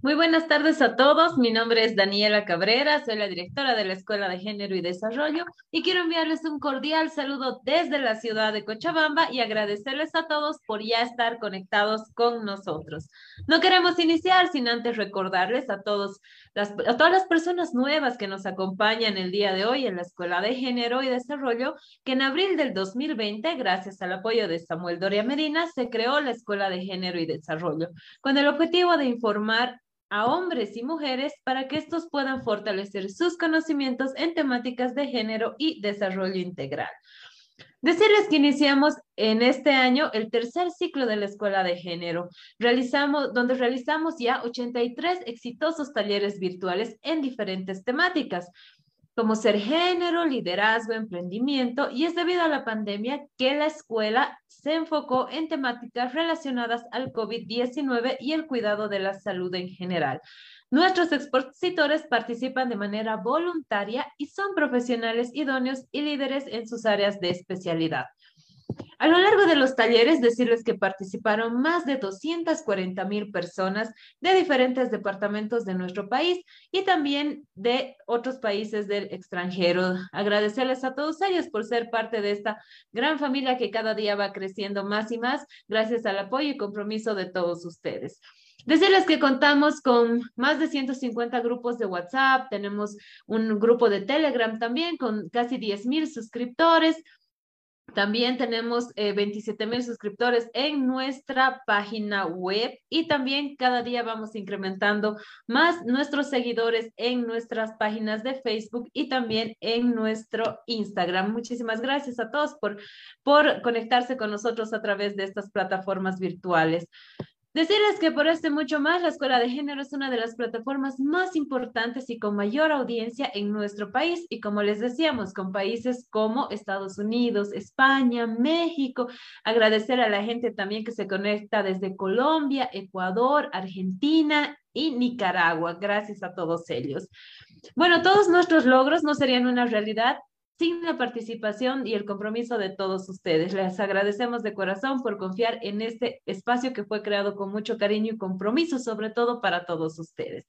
Muy buenas tardes a todos. Mi nombre es Daniela Cabrera, soy la directora de la Escuela de Género y Desarrollo y quiero enviarles un cordial saludo desde la ciudad de Cochabamba y agradecerles a todos por ya estar conectados con nosotros. No queremos iniciar sin antes recordarles a todos a todas las personas nuevas que nos acompañan el día de hoy en la Escuela de Género y Desarrollo que en abril del 2020, gracias al apoyo de Samuel Doria Medina, se creó la Escuela de Género y Desarrollo con el objetivo de informar a hombres y mujeres para que estos puedan fortalecer sus conocimientos en temáticas de género y desarrollo integral. Decirles que iniciamos en este año el tercer ciclo de la Escuela de Género, realizamos, donde realizamos ya 83 exitosos talleres virtuales en diferentes temáticas como ser género, liderazgo, emprendimiento, y es debido a la pandemia que la escuela se enfocó en temáticas relacionadas al COVID-19 y el cuidado de la salud en general. Nuestros expositores participan de manera voluntaria y son profesionales idóneos y líderes en sus áreas de especialidad. A lo largo de los talleres, decirles que participaron más de 240 mil personas de diferentes departamentos de nuestro país y también de otros países del extranjero. Agradecerles a todos ellos por ser parte de esta gran familia que cada día va creciendo más y más gracias al apoyo y compromiso de todos ustedes. Decirles que contamos con más de 150 grupos de WhatsApp, tenemos un grupo de Telegram también con casi 10 mil suscriptores, también tenemos 27 eh, mil suscriptores en nuestra página web y también cada día vamos incrementando más nuestros seguidores en nuestras páginas de Facebook y también en nuestro Instagram. Muchísimas gracias a todos por, por conectarse con nosotros a través de estas plataformas virtuales. Decirles que por este mucho más, la Escuela de Género es una de las plataformas más importantes y con mayor audiencia en nuestro país. Y como les decíamos, con países como Estados Unidos, España, México. Agradecer a la gente también que se conecta desde Colombia, Ecuador, Argentina y Nicaragua. Gracias a todos ellos. Bueno, todos nuestros logros no serían una realidad sin la participación y el compromiso de todos ustedes. Les agradecemos de corazón por confiar en este espacio que fue creado con mucho cariño y compromiso, sobre todo para todos ustedes.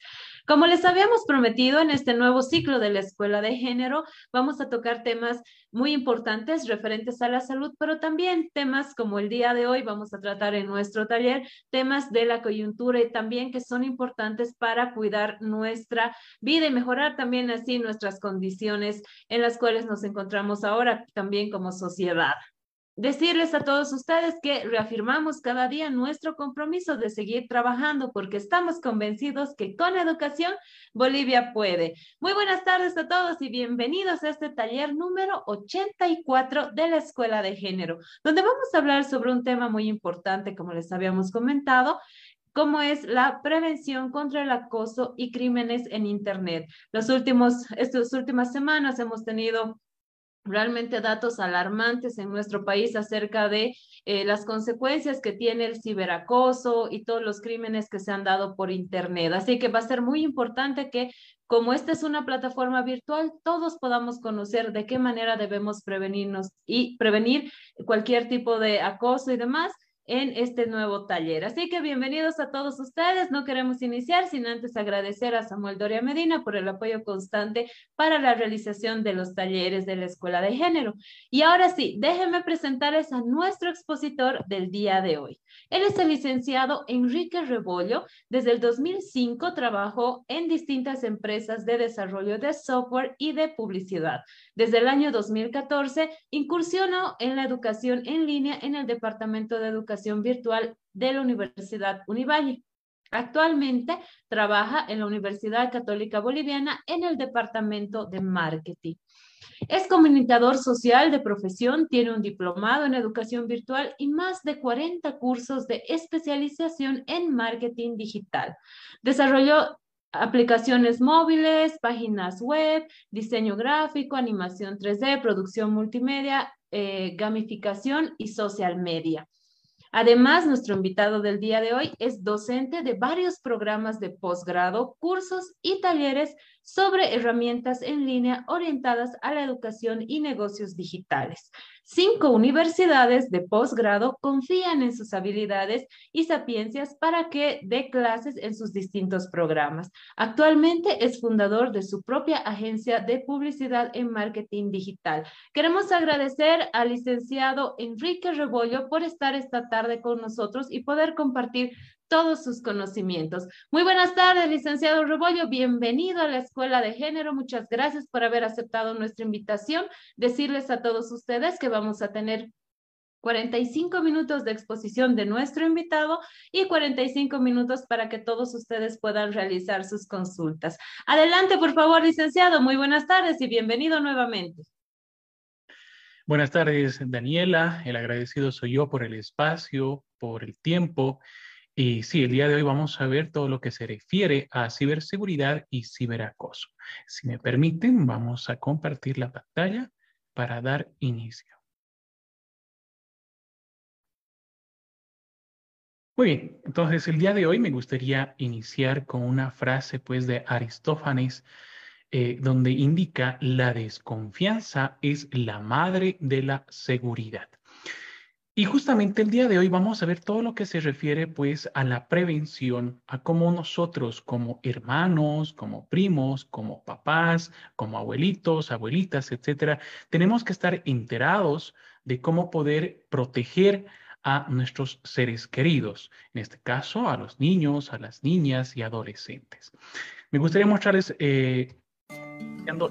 Como les habíamos prometido en este nuevo ciclo de la Escuela de Género, vamos a tocar temas muy importantes referentes a la salud, pero también temas como el día de hoy vamos a tratar en nuestro taller, temas de la coyuntura y también que son importantes para cuidar nuestra vida y mejorar también así nuestras condiciones en las cuales nos encontramos ahora también como sociedad decirles a todos ustedes que reafirmamos cada día nuestro compromiso de seguir trabajando porque estamos convencidos que con educación Bolivia puede. Muy buenas tardes a todos y bienvenidos a este taller número 84 de la Escuela de Género, donde vamos a hablar sobre un tema muy importante, como les habíamos comentado, como es la prevención contra el acoso y crímenes en Internet. Los últimos, estas últimas semanas hemos tenido realmente datos alarmantes en nuestro país acerca de eh, las consecuencias que tiene el ciberacoso y todos los crímenes que se han dado por Internet. Así que va a ser muy importante que como esta es una plataforma virtual, todos podamos conocer de qué manera debemos prevenirnos y prevenir cualquier tipo de acoso y demás en este nuevo taller. Así que bienvenidos a todos ustedes. No queremos iniciar sin antes agradecer a Samuel Doria Medina por el apoyo constante para la realización de los talleres de la Escuela de Género. Y ahora sí, déjenme presentarles a nuestro expositor del día de hoy. Él es el licenciado Enrique Rebollo. Desde el 2005 trabajó en distintas empresas de desarrollo de software y de publicidad. Desde el año 2014 incursionó en la educación en línea en el Departamento de Educación Virtual de la Universidad Univalle. Actualmente trabaja en la Universidad Católica Boliviana en el Departamento de Marketing. Es comunicador social de profesión, tiene un diplomado en educación virtual y más de 40 cursos de especialización en marketing digital. Desarrolló aplicaciones móviles, páginas web, diseño gráfico, animación 3D, producción multimedia, eh, gamificación y social media. Además, nuestro invitado del día de hoy es docente de varios programas de posgrado, cursos y talleres sobre herramientas en línea orientadas a la educación y negocios digitales. Cinco universidades de posgrado confían en sus habilidades y sapiencias para que dé clases en sus distintos programas. Actualmente es fundador de su propia agencia de publicidad en marketing digital. Queremos agradecer al licenciado Enrique Rebollo por estar esta tarde con nosotros y poder compartir todos sus conocimientos. Muy buenas tardes, licenciado Rebollo. Bienvenido a la Escuela de Género. Muchas gracias por haber aceptado nuestra invitación. Decirles a todos ustedes que vamos a tener 45 minutos de exposición de nuestro invitado y 45 minutos para que todos ustedes puedan realizar sus consultas. Adelante, por favor, licenciado. Muy buenas tardes y bienvenido nuevamente. Buenas tardes, Daniela. El agradecido soy yo por el espacio, por el tiempo y sí, el día de hoy vamos a ver todo lo que se refiere a ciberseguridad y ciberacoso. Si me permiten, vamos a compartir la pantalla para dar inicio. Muy bien, entonces el día de hoy me gustaría iniciar con una frase pues de Aristófanes eh, donde indica la desconfianza es la madre de la seguridad. Y justamente el día de hoy vamos a ver todo lo que se refiere pues a la prevención, a cómo nosotros como hermanos, como primos, como papás, como abuelitos, abuelitas, etcétera, tenemos que estar enterados de cómo poder proteger a nuestros seres queridos, en este caso a los niños, a las niñas y adolescentes. Me gustaría mostrarles eh,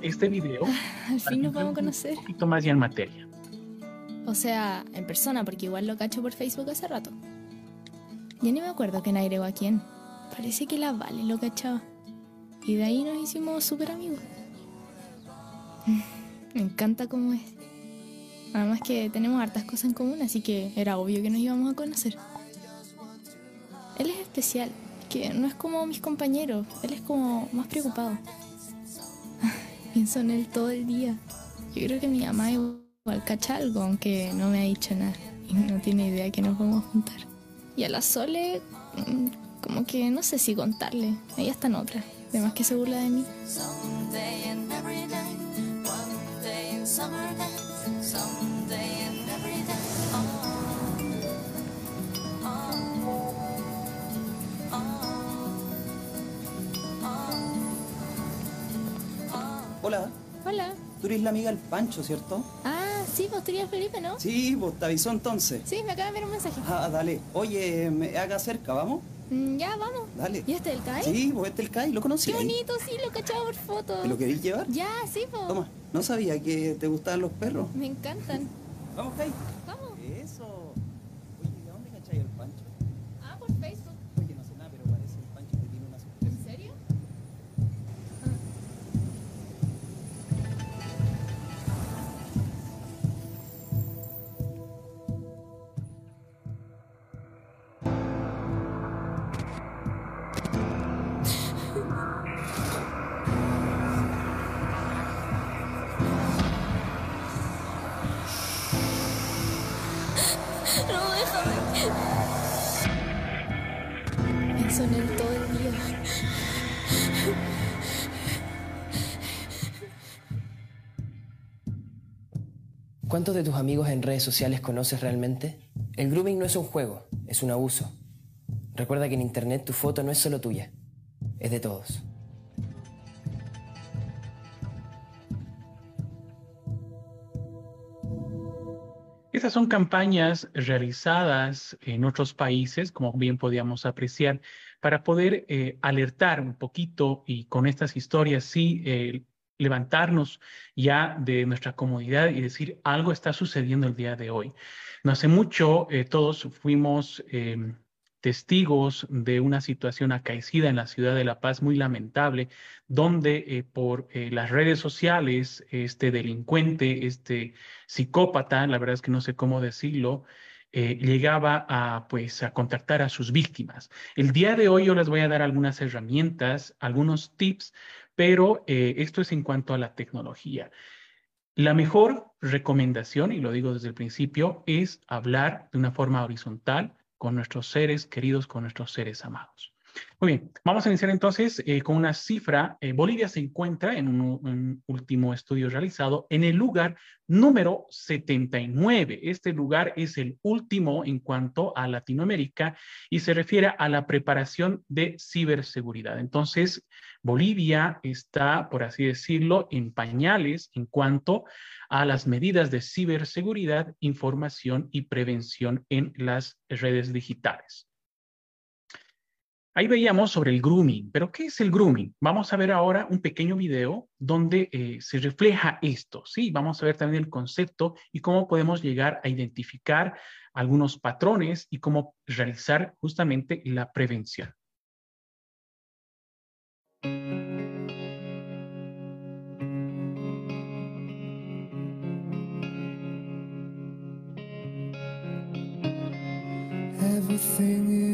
este video. Al fin nos vamos a conocer. Un poquito más ya en materia. O sea, en persona, porque igual lo cacho por Facebook hace rato. Ya ni me acuerdo quién agregó a quién. Parece que la Vale lo cachaba. Y de ahí nos hicimos súper amigos. Me encanta cómo es. Además que tenemos hartas cosas en común, así que era obvio que nos íbamos a conocer. Él es especial, que no es como mis compañeros, él es como más preocupado. Pienso en él todo el día. Yo creo que mi mamá al cacha algo, aunque no me ha dicho nada. Y no tiene idea que nos vamos a juntar. Y a la Sole, mm, como que no sé si contarle. Ella está en otra. Además que se burla de mí. Hola. Hola. Tú eres la amiga del Pancho, ¿cierto? Ah, Sí, vos tenías Felipe, ¿no? Sí, vos te avisó entonces. Sí, me acaba de ver un mensaje. Ah, dale. Oye, me haga cerca, ¿vamos? Mm, ya, vamos. Dale. ¿Y este el CAI? Sí, vos este el CAI, lo conocí. Qué bonito, sí, lo cachaba por foto. ¿Te lo queréis llevar? Ya, sí, vos. Toma, no sabía que te gustaban los perros. Me encantan. Vamos, CAI. Vamos. ¿Cuántos de tus amigos en redes sociales conoces realmente? El grooming no es un juego, es un abuso. Recuerda que en Internet tu foto no es solo tuya, es de todos. Estas son campañas realizadas en otros países, como bien podíamos apreciar, para poder eh, alertar un poquito y con estas historias sí eh, levantarnos ya de nuestra comodidad y decir algo está sucediendo el día de hoy. No hace mucho eh, todos fuimos em, testigos de una situación acaecida en la ciudad de La Paz muy lamentable, donde eh, por eh, las redes sociales este delincuente, este psicópata, la verdad es que no sé cómo decirlo, eh, llegaba a, pues, a contactar a sus víctimas. El día de hoy yo les voy a dar algunas herramientas, algunos tips, pero esto es en cuanto a la tecnología. La mejor recomendación, y lo digo desde el principio, es hablar de una forma horizontal con nuestros seres queridos, con nuestros seres amados. Muy bien, vamos a iniciar entonces eh, con una cifra. Eh, Bolivia se encuentra en un, un, último estudio realizado en el lugar número 79. Este lugar es el último en cuanto a Latinoamérica y se refiere a la preparación de ciberseguridad. Entonces, Bolivia está, por así decirlo, en pañales en cuanto a las medidas de ciberseguridad, información y prevención en las redes digitales. Ahí veíamos sobre el grooming, pero ¿qué es el grooming? Vamos a ver ahora un pequeño video donde eh, se refleja esto, ¿sí? Vamos a ver también el concepto y cómo podemos llegar a identificar algunos patrones y cómo realizar justamente la prevención.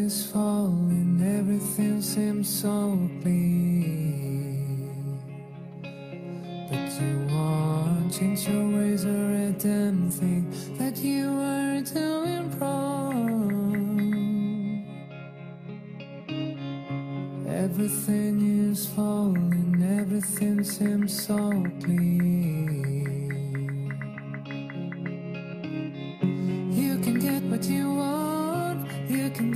Is falling, everything seems so clear. But you won't change your ways or a damn thing that you are doing wrong. Everything is falling, everything seems so clear. You can get what you want,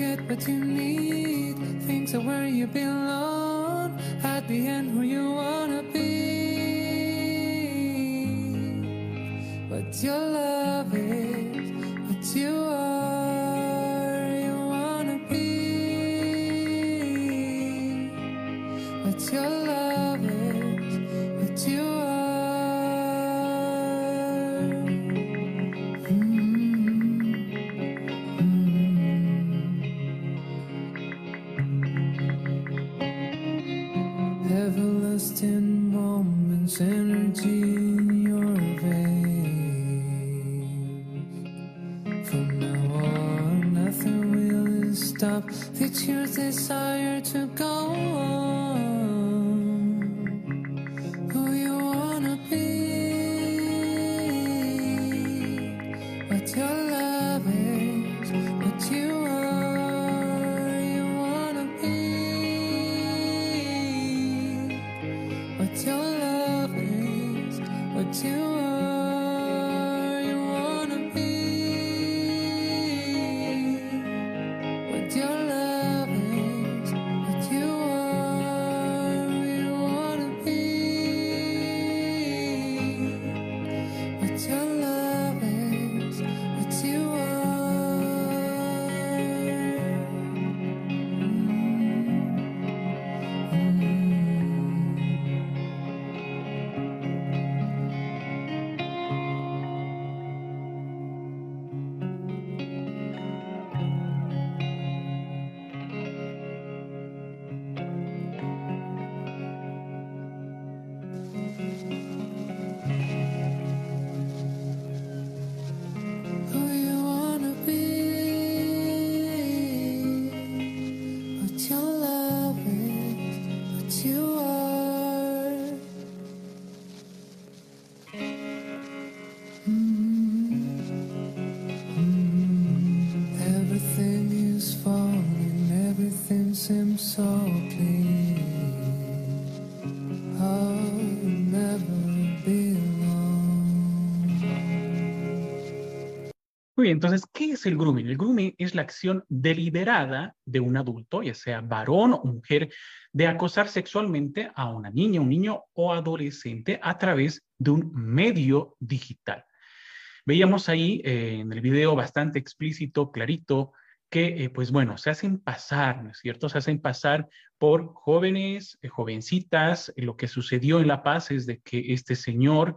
get what you need. Things are where you belong, at the end, who you wanna be. What your love is, what you to go entonces, ¿qué es el grooming? El grooming es la acción deliberada de un adulto, ya sea varón o mujer, de acosar sexualmente a una niña, un niño o adolescente a través de un medio digital. Veíamos ahí eh, en el video bastante explícito, clarito, que, eh, pues bueno, se hacen pasar, ¿no es cierto? Se hacen pasar por jóvenes, eh, jovencitas. Lo que sucedió en La Paz es de que este señor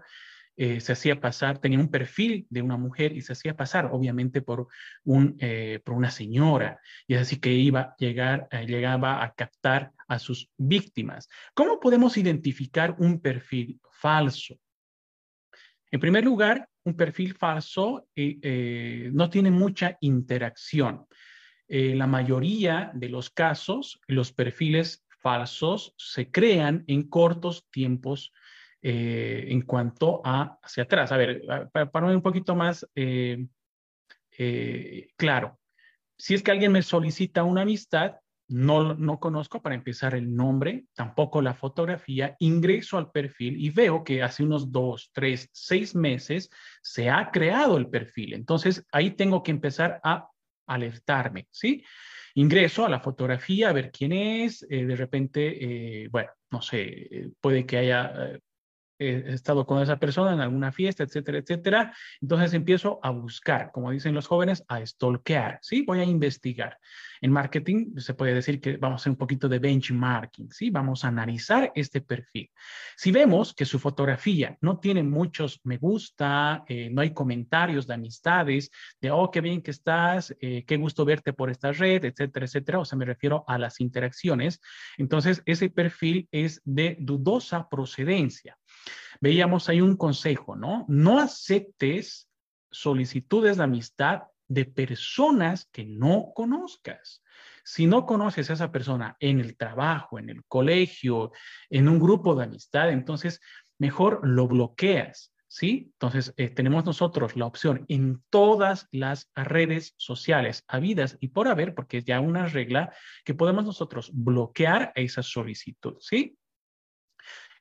eh, se hacía pasar, tenía un perfil de una mujer y se hacía pasar, obviamente, por, un, eh, por una señora. Y es así que iba llegar, eh, llegaba a captar a sus víctimas. ¿Cómo podemos identificar un perfil falso? En primer lugar, un perfil falso no tiene mucha interacción. La mayoría de los casos, los perfiles falsos se crean en cortos tiempos eh, en cuanto a hacia atrás. A ver, para, para un poquito más eh, eh, claro, si es que alguien me solicita una amistad, no, no conozco para empezar el nombre, tampoco la fotografía, ingreso al perfil y veo que hace unos dos, tres, seis meses se ha creado el perfil. Entonces ahí tengo que empezar a alertarme, ¿sí? Ingreso a la fotografía a ver quién es, de repente, bueno, no sé, puede que haya eh, he estado con esa persona en alguna fiesta, etcétera, etcétera. Entonces empiezo a buscar, como dicen los jóvenes, a stalkear, ¿sí? Voy a investigar. En marketing se puede decir que vamos a hacer un poquito de benchmarking, ¿sí? Vamos a analizar este perfil. Si vemos que su fotografía no tiene muchos me gusta, eh, no hay comentarios de amistades, de, oh, qué bien que estás, eh, qué gusto verte por esta red, etcétera, etcétera, o sea, me refiero a las interacciones, entonces ese perfil es de dudosa procedencia veíamos ahí un consejo, ¿no? No aceptes solicitudes de amistad de personas que no conozcas. Si no conoces a esa persona en el trabajo, en el colegio, en un grupo de amistad, entonces mejor lo bloqueas, ¿sí? Entonces eh, tenemos nosotros la opción en todas las redes sociales habidas y por haber, porque es ya una regla que podemos nosotros bloquear esa solicitud, ¿sí?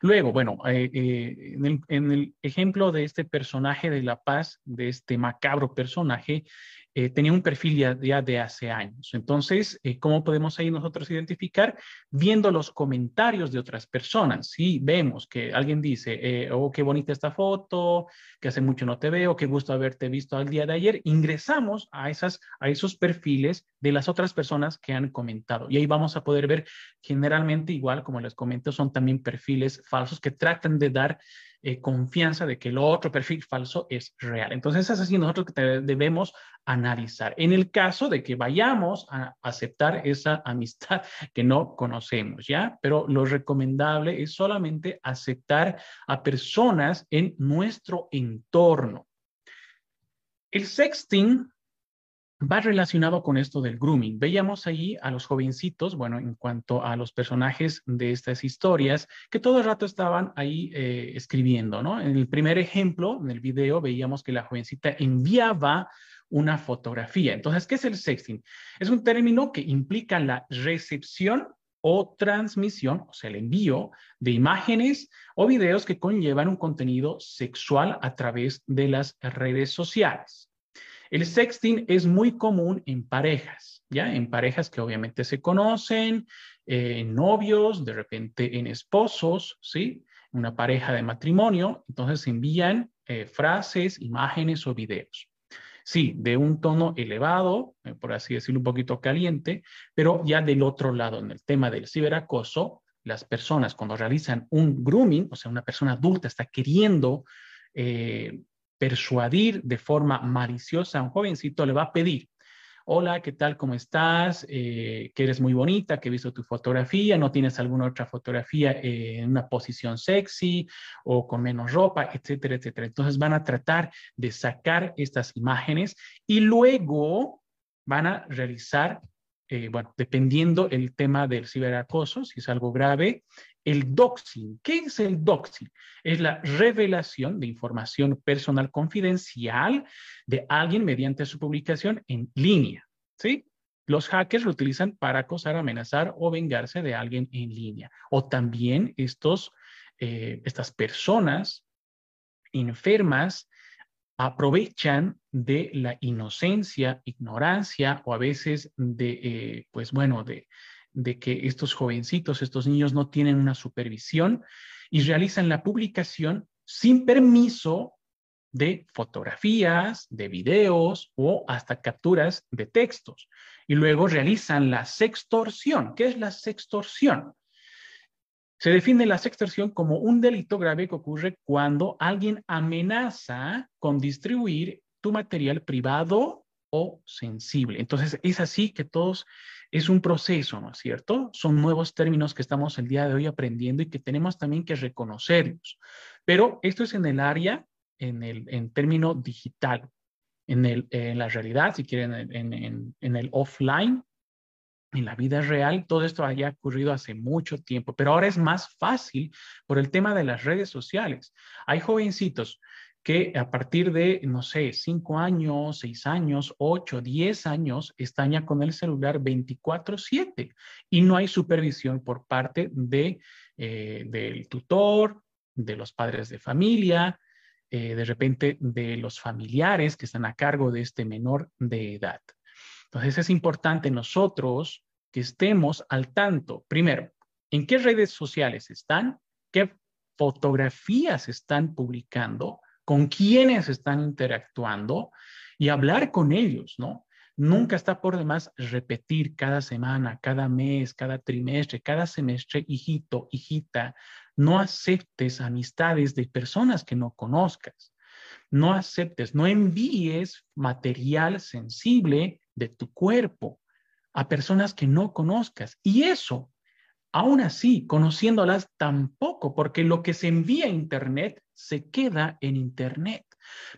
Luego, bueno, eh, eh, en, el, en, el, ejemplo de este personaje de La Paz, de este macabro personaje, eh, tenía un perfil ya, ya, de hace años. Entonces, eh, ¿cómo podemos ahí nosotros identificar? Viendo los comentarios de otras personas. Si vemos que alguien dice, eh, oh, qué bonita esta foto, que hace mucho no te veo, qué gusto haberte visto al día de ayer, ingresamos a, esas, a esos perfiles de las otras personas que han comentado. Y ahí vamos a poder ver, generalmente, igual como les comento, son también perfiles falsos que tratan de dar eh, confianza de que el otro perfil falso es real. Entonces es así nosotros que debemos analizar. En el caso de que vayamos a aceptar esa amistad que no conocemos, ¿ya? Pero lo recomendable es solamente aceptar a personas en nuestro entorno. El sexting va relacionado con esto del grooming. Veíamos ahí a los jovencitos, bueno, en cuanto a los personajes de estas historias, que todo el rato estaban ahí eh, escribiendo, ¿no? En el primer ejemplo, en el video, veíamos que la jovencita enviaba una fotografía. Entonces, ¿qué es el sexting? Es un término que implica la recepción o transmisión, o sea, el envío de imágenes o videos que conllevan un contenido sexual a través de las redes sociales. El sexting es muy común en parejas, ¿ya? En parejas que obviamente se conocen, eh, en novios, de repente en esposos, ¿sí? Una pareja de matrimonio, entonces envían eh, frases, imágenes o videos. Sí, de un tono elevado, eh, por así decirlo, un poquito caliente, pero ya del otro lado, en el tema del ciberacoso, las personas cuando realizan un grooming, o sea, una persona adulta está queriendo persuadir de forma maliciosa a un jovencito, le va a pedir, hola, ¿qué tal? ¿Cómo estás? Eh, que eres muy bonita, que he visto tu fotografía, no tienes alguna otra fotografía en una posición sexy o con menos ropa, etcétera, etcétera. Entonces van a tratar de sacar estas imágenes y luego van a realizar eh, bueno, dependiendo el tema del ciberacoso, si es algo grave, el doxing. ¿Qué es el doxing? Es la revelación de información personal confidencial de alguien mediante su publicación en línea. ¿Sí? Los hackers lo utilizan para acosar, amenazar o vengarse de alguien en línea. O también estos, eh, estas personas enfermas aprovechan de la inocencia, ignorancia o a veces de, eh, pues bueno, de, de que estos jovencitos, estos niños no tienen una supervisión y realizan la publicación sin permiso de fotografías, de videos o hasta capturas de textos. Y luego realizan la sextorsión. ¿Qué es la sextorsión? Se define la sextorsión como un delito grave que ocurre cuando alguien amenaza con distribuir tu material privado o sensible. Entonces, es así que todos, es un proceso, ¿no es cierto? Son nuevos términos que estamos el día de hoy aprendiendo y que tenemos también que reconocerlos. Pero esto es en el área, en el en término digital, en, el, en la realidad, si quieren, en, en, en el offline, en la vida real, todo esto haya ocurrido hace mucho tiempo, pero ahora es más fácil por el tema de las redes sociales. Hay jovencitos que a partir de, no sé, cinco años, seis años, ocho, diez años, están ya con el celular 24/7 y no hay supervisión por parte de, eh, del tutor, de los padres de familia, eh, de repente de los familiares que están a cargo de este menor de edad. Entonces es importante nosotros que estemos al tanto, primero, en qué redes sociales están, qué fotografías están publicando, con quiénes están interactuando y hablar con ellos, ¿no? Nunca está por demás repetir cada semana, cada mes, cada trimestre, cada semestre, hijito, hijita, no aceptes amistades de personas que no conozcas. No aceptes, no envíes material sensible de tu cuerpo a personas que no conozcas. Y eso, aún así, conociéndolas tampoco, porque lo que se envía a Internet se queda en Internet.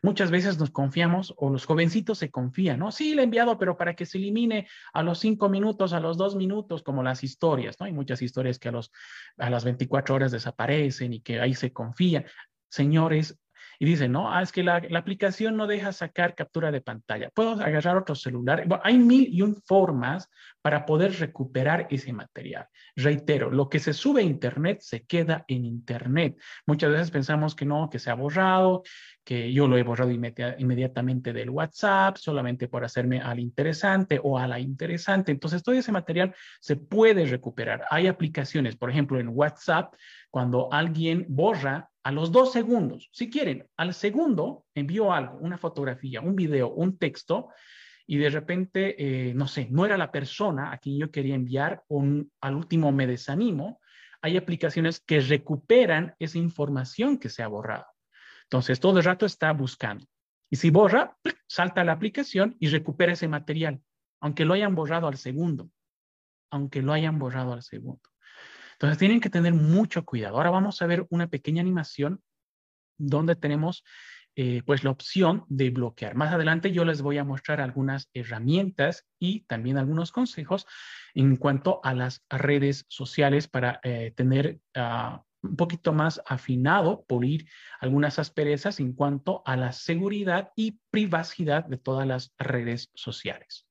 Muchas veces nos confiamos o los jovencitos se confían, ¿no? Sí, le he enviado, pero para que se elimine a los cinco minutos, a los dos minutos, como las historias, ¿no? Hay muchas historias que a, los, a las 24 horas desaparecen y que ahí se confían. Señores, y dicen, no, ah, es que la, aplicación no deja sacar captura de pantalla. Puedo agarrar otro celular. Hay mil y un formas para poder recuperar ese material. Reitero, lo que se sube a Internet se queda en Internet. Muchas veces pensamos que no, que se ha borrado, que yo lo he borrado inmediatamente del WhatsApp, solamente por hacerme al interesante o a la interesante. Entonces, todo ese material se puede recuperar. Hay aplicaciones, por ejemplo, en WhatsApp, cuando alguien borra a los dos segundos, si quieren, al segundo envió algo, una fotografía, un video, un texto, y de repente, eh, no sé, no era la persona a quien yo quería enviar, o al último me desanimo, hay aplicaciones que recuperan esa información que se ha borrado. Entonces, todo el rato está buscando. Y si borra, salta la aplicación y recupera ese material, aunque lo hayan borrado al segundo, aunque lo hayan borrado al segundo. Entonces tienen que tener mucho cuidado. Ahora vamos a ver una pequeña animación donde tenemos eh, pues la opción de bloquear. Más adelante yo les voy a mostrar algunas herramientas y también algunos consejos en cuanto a las redes sociales para eh, tener ah, un poquito más afinado, pulir algunas asperezas en cuanto a la seguridad y privacidad de todas las redes sociales.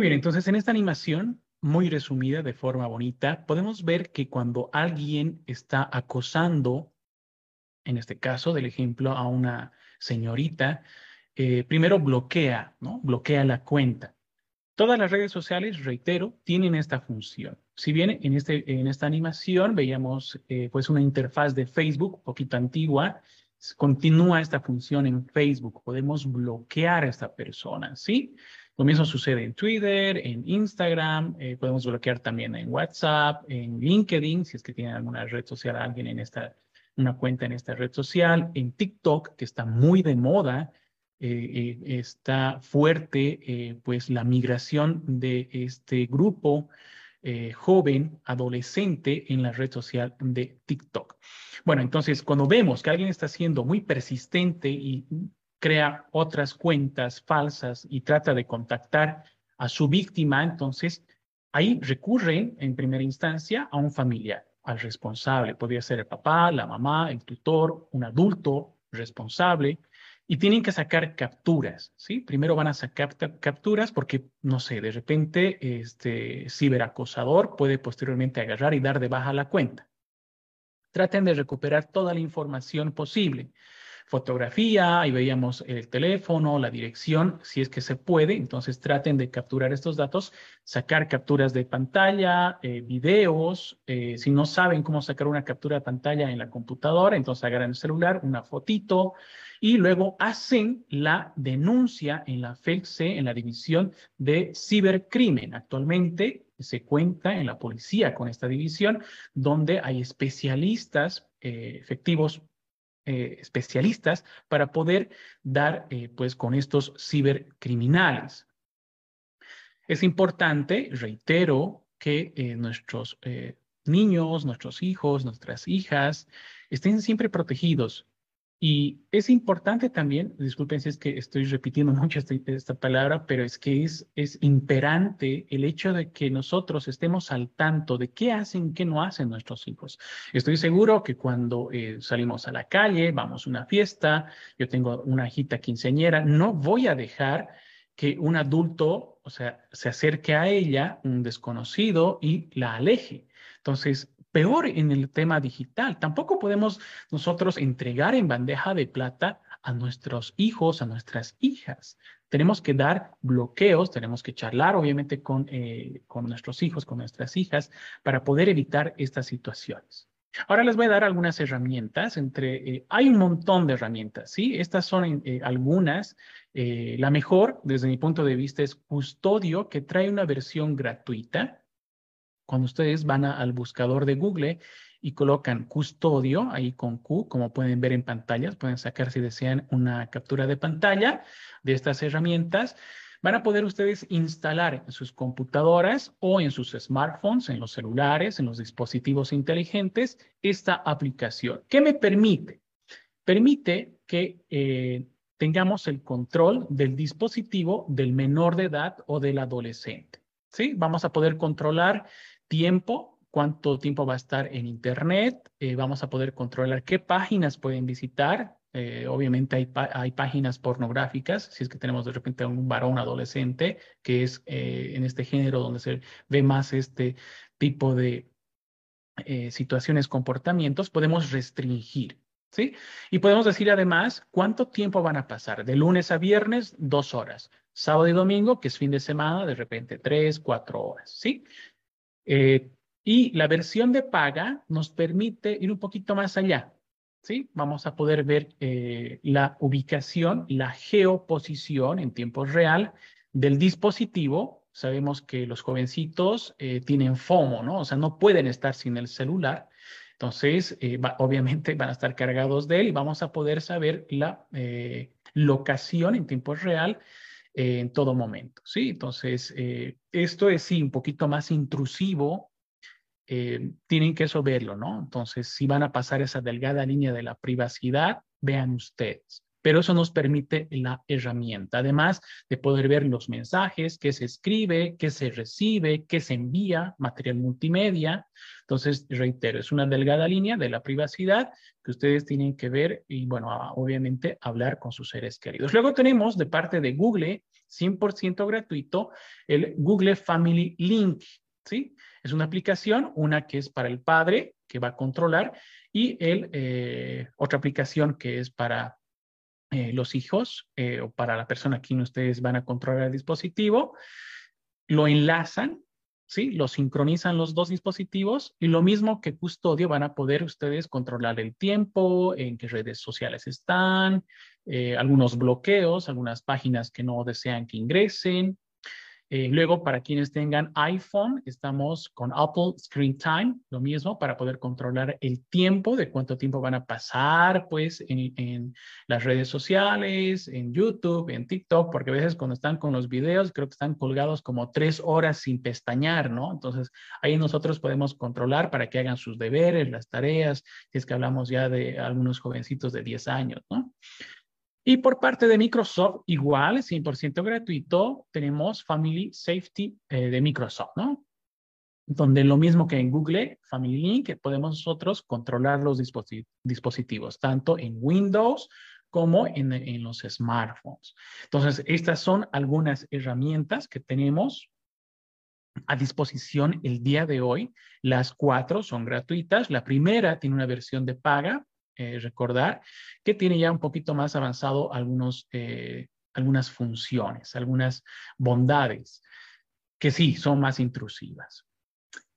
Muy bien, entonces en esta animación, muy resumida de forma bonita, podemos ver que cuando alguien está acosando, en este caso del ejemplo, a una señorita, eh, primero bloquea, ¿no? Bloquea la cuenta. Todas las redes sociales, reitero, tienen esta función. Si bien en, este, en esta animación veíamos eh, pues una interfaz de Facebook un poquito antigua, continúa esta función en Facebook. Podemos bloquear a esta persona, ¿sí? Lo mismo sucede en Twitter, en Instagram, eh, podemos bloquear también en WhatsApp, en LinkedIn, si es que tiene alguna red social, alguien en esta, una cuenta en esta red social, en TikTok, que está muy de moda, eh, eh, está fuerte pues la migración de este grupo joven, adolescente en la red social de TikTok. Bueno, entonces cuando vemos que alguien está siendo muy persistente y crea otras cuentas falsas y trata de contactar a su víctima, entonces ahí recurren en primera instancia a un familiar, al responsable. Podría ser el papá, la mamá, el tutor, un adulto responsable. Y tienen que sacar capturas, ¿sí? Primero van a sacar capturas porque, no sé, de repente este ciberacosador puede posteriormente agarrar y dar de baja la cuenta. Traten de recuperar toda la información posible fotografía, ahí veíamos el teléfono, la dirección, si es que se puede, entonces traten de capturar estos datos, sacar capturas de pantalla, eh, videos, eh, si no saben cómo sacar una captura de pantalla en la computadora, entonces agarran el celular, una fotito, y luego hacen la denuncia en la FELC, en la división de cibercrimen. Actualmente se cuenta en la policía con esta división, donde hay especialistas eh, efectivos eh, especialistas para poder dar eh, pues con estos cibercriminales. Es importante, reitero, que eh, nuestros niños, nuestros hijos, nuestras hijas estén siempre protegidos y es importante también, disculpen si es que estoy repitiendo mucho este, esta, palabra, pero es que es, es imperante el hecho de que nosotros estemos al tanto de qué hacen, qué no hacen nuestros hijos. Estoy seguro que cuando eh, salimos a la calle, vamos a una fiesta, yo tengo una hijita quinceañera, no voy a dejar que un adulto, o sea, se acerque a ella, un desconocido, y la aleje. Entonces, Peor en el tema digital. Tampoco podemos nosotros entregar en bandeja de plata a nuestros hijos, a nuestras hijas. Tenemos que dar bloqueos, tenemos que charlar obviamente con, eh, con nuestros hijos, con nuestras hijas, para poder evitar estas situaciones. Ahora les voy a dar algunas herramientas. Entre, eh, hay un montón de herramientas, ¿sí? Estas son eh, algunas. la mejor, desde mi punto de vista, es Custodio, que trae una versión gratuita cuando ustedes van al buscador de Google y colocan custodio, ahí con Q, como pueden ver en pantallas, pueden sacar si desean una captura de pantalla de estas herramientas, van a poder ustedes instalar en sus computadoras o en sus smartphones, en los celulares, en los dispositivos inteligentes, esta aplicación. ¿Qué me permite? Permite que eh, tengamos el control del dispositivo del menor de edad o del adolescente. ¿Sí? Vamos a poder controlar tiempo, cuánto tiempo va a estar en Internet, eh, vamos a poder controlar qué páginas pueden visitar. Eh, obviamente hay, hay, páginas pornográficas, si es que tenemos de repente un varón adolescente, que es eh, en este género donde se ve más este tipo de situaciones, comportamientos, podemos restringir. ¿Sí? Y podemos decir además cuánto tiempo van a pasar. De lunes a viernes, dos horas. Sábado y domingo, que es fin de semana, de repente tres, cuatro horas. ¿Sí? Eh, y la versión de paga nos permite ir un poquito más allá. ¿sí? Vamos a poder ver eh, la ubicación, la geoposición en tiempo real del dispositivo. Sabemos que los jovencitos eh, tienen FOMO, ¿no? O sea, no pueden estar sin el celular. Entonces, obviamente van a estar cargados de él y vamos a poder saber la locación en tiempo real en todo momento, ¿sí? Entonces, eh, esto es sí un poquito más intrusivo, eh, tienen que eso verlo, ¿no? Entonces, si van a pasar esa delgada línea de la privacidad, vean ustedes. Pero eso nos permite la herramienta, además de poder ver los mensajes, qué se escribe, qué se recibe, qué se envía, material multimedia. Entonces, reitero, es una delgada línea de la privacidad que ustedes tienen que ver y, bueno, obviamente hablar con sus seres queridos. Luego tenemos de parte de Google, 100% gratuito, el Google Family Link, ¿sí? Es una aplicación, una que es para el padre, que va a controlar, y el, eh, otra aplicación que es para eh, los hijos eh, o para la persona a quien ustedes van a controlar el dispositivo, lo enlazan, ¿sí? Lo sincronizan los dos dispositivos y lo mismo que custodio van a poder ustedes controlar el tiempo, en qué redes sociales están, eh, algunos bloqueos, algunas páginas que no desean que ingresen, eh, luego, para quienes tengan iPhone, estamos con Apple Screen Time, lo mismo, para poder controlar el tiempo, de cuánto tiempo van a pasar, pues, en, en, las redes sociales, en YouTube, en TikTok, porque a veces cuando están con los videos, creo que están colgados como tres horas sin pestañear, ¿no? Entonces, ahí nosotros podemos controlar para que hagan sus deberes, las tareas, si es que hablamos ya de algunos jovencitos de 10 años, ¿no? Y por parte de Microsoft, igual, 100% gratuito, tenemos Family Safety eh, de Microsoft, ¿no? Donde lo mismo que en Google, Family Link, podemos nosotros controlar los dispositivos, tanto en Windows como en, en los smartphones. Entonces, estas son algunas herramientas que tenemos a disposición el día de hoy. Las cuatro son gratuitas. La primera tiene una versión de paga, eh, recordar que tiene ya un poquito más avanzado algunos, eh, algunas funciones, algunas bondades que sí son más intrusivas.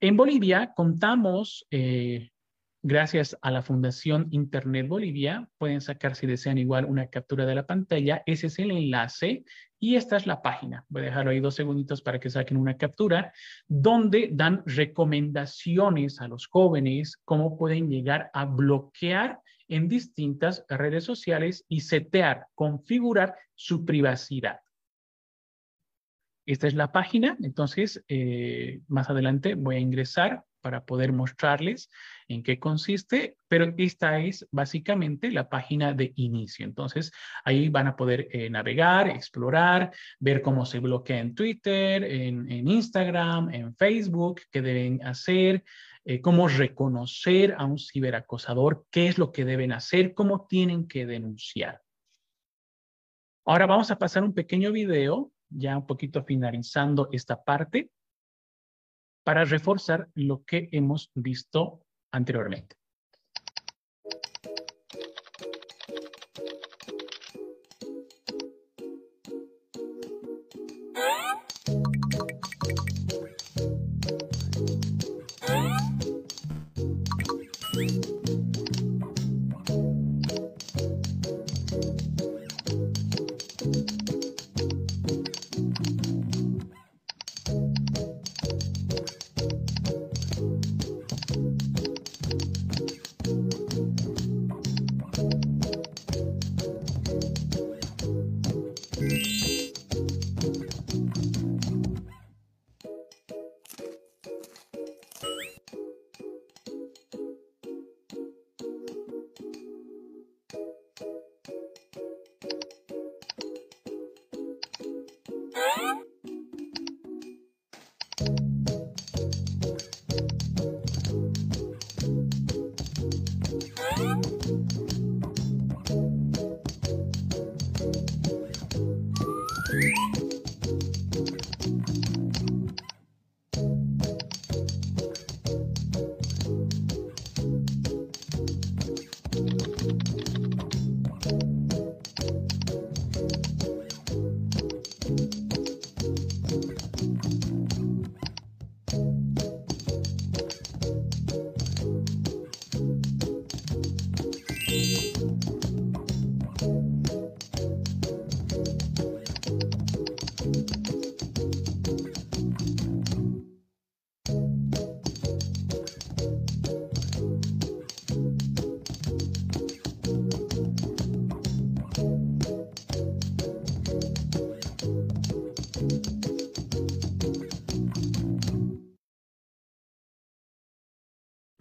En Bolivia contamos, eh, gracias a la Fundación Internet Bolivia, pueden sacar si desean igual una captura de la pantalla, ese es el enlace y esta es la página. Voy a dejarlo ahí dos segunditos para que saquen una captura, donde dan recomendaciones a los jóvenes cómo pueden llegar a bloquear en distintas redes sociales y setear, configurar su privacidad. Esta es la página, entonces eh, más adelante voy a ingresar para poder mostrarles en qué consiste, pero esta es básicamente la página de inicio. Entonces, ahí van a poder eh, navegar, explorar, ver cómo se bloquea en Twitter, en, en Instagram, en Facebook, qué deben hacer, eh, cómo reconocer a un ciberacosador, qué es lo que deben hacer, cómo tienen que denunciar. Ahora vamos a pasar un pequeño video, ya un poquito finalizando esta parte, para reforzar lo que hemos visto anteriormente.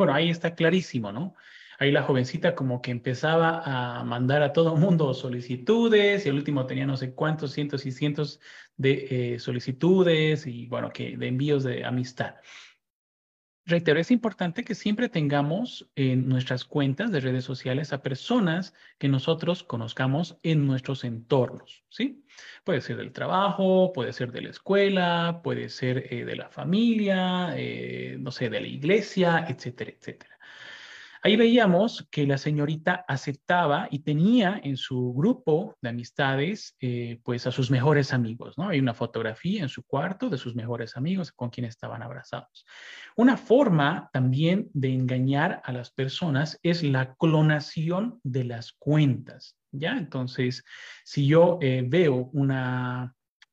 Bueno, ahí está clarísimo, ¿no? Ahí la jovencita como que empezaba a mandar a todo mundo solicitudes y el último tenía no sé cuántos cientos y cientos de eh, solicitudes y bueno, que de envíos de amistad. Reitero, es importante que siempre tengamos en nuestras cuentas de redes sociales a personas que nosotros conozcamos en nuestros entornos, ¿sí? Puede ser del trabajo, puede ser de la escuela, puede ser eh, de la familia, eh, no sé, de la iglesia, etcétera, etcétera. Ahí veíamos que la señorita aceptaba y tenía en su grupo de amistades, eh, pues a sus mejores amigos, ¿no? Hay una fotografía en su cuarto de sus mejores amigos con quienes estaban abrazados. Una forma también de engañar a las personas es la clonación de las cuentas, ¿ya? Entonces, si yo eh, veo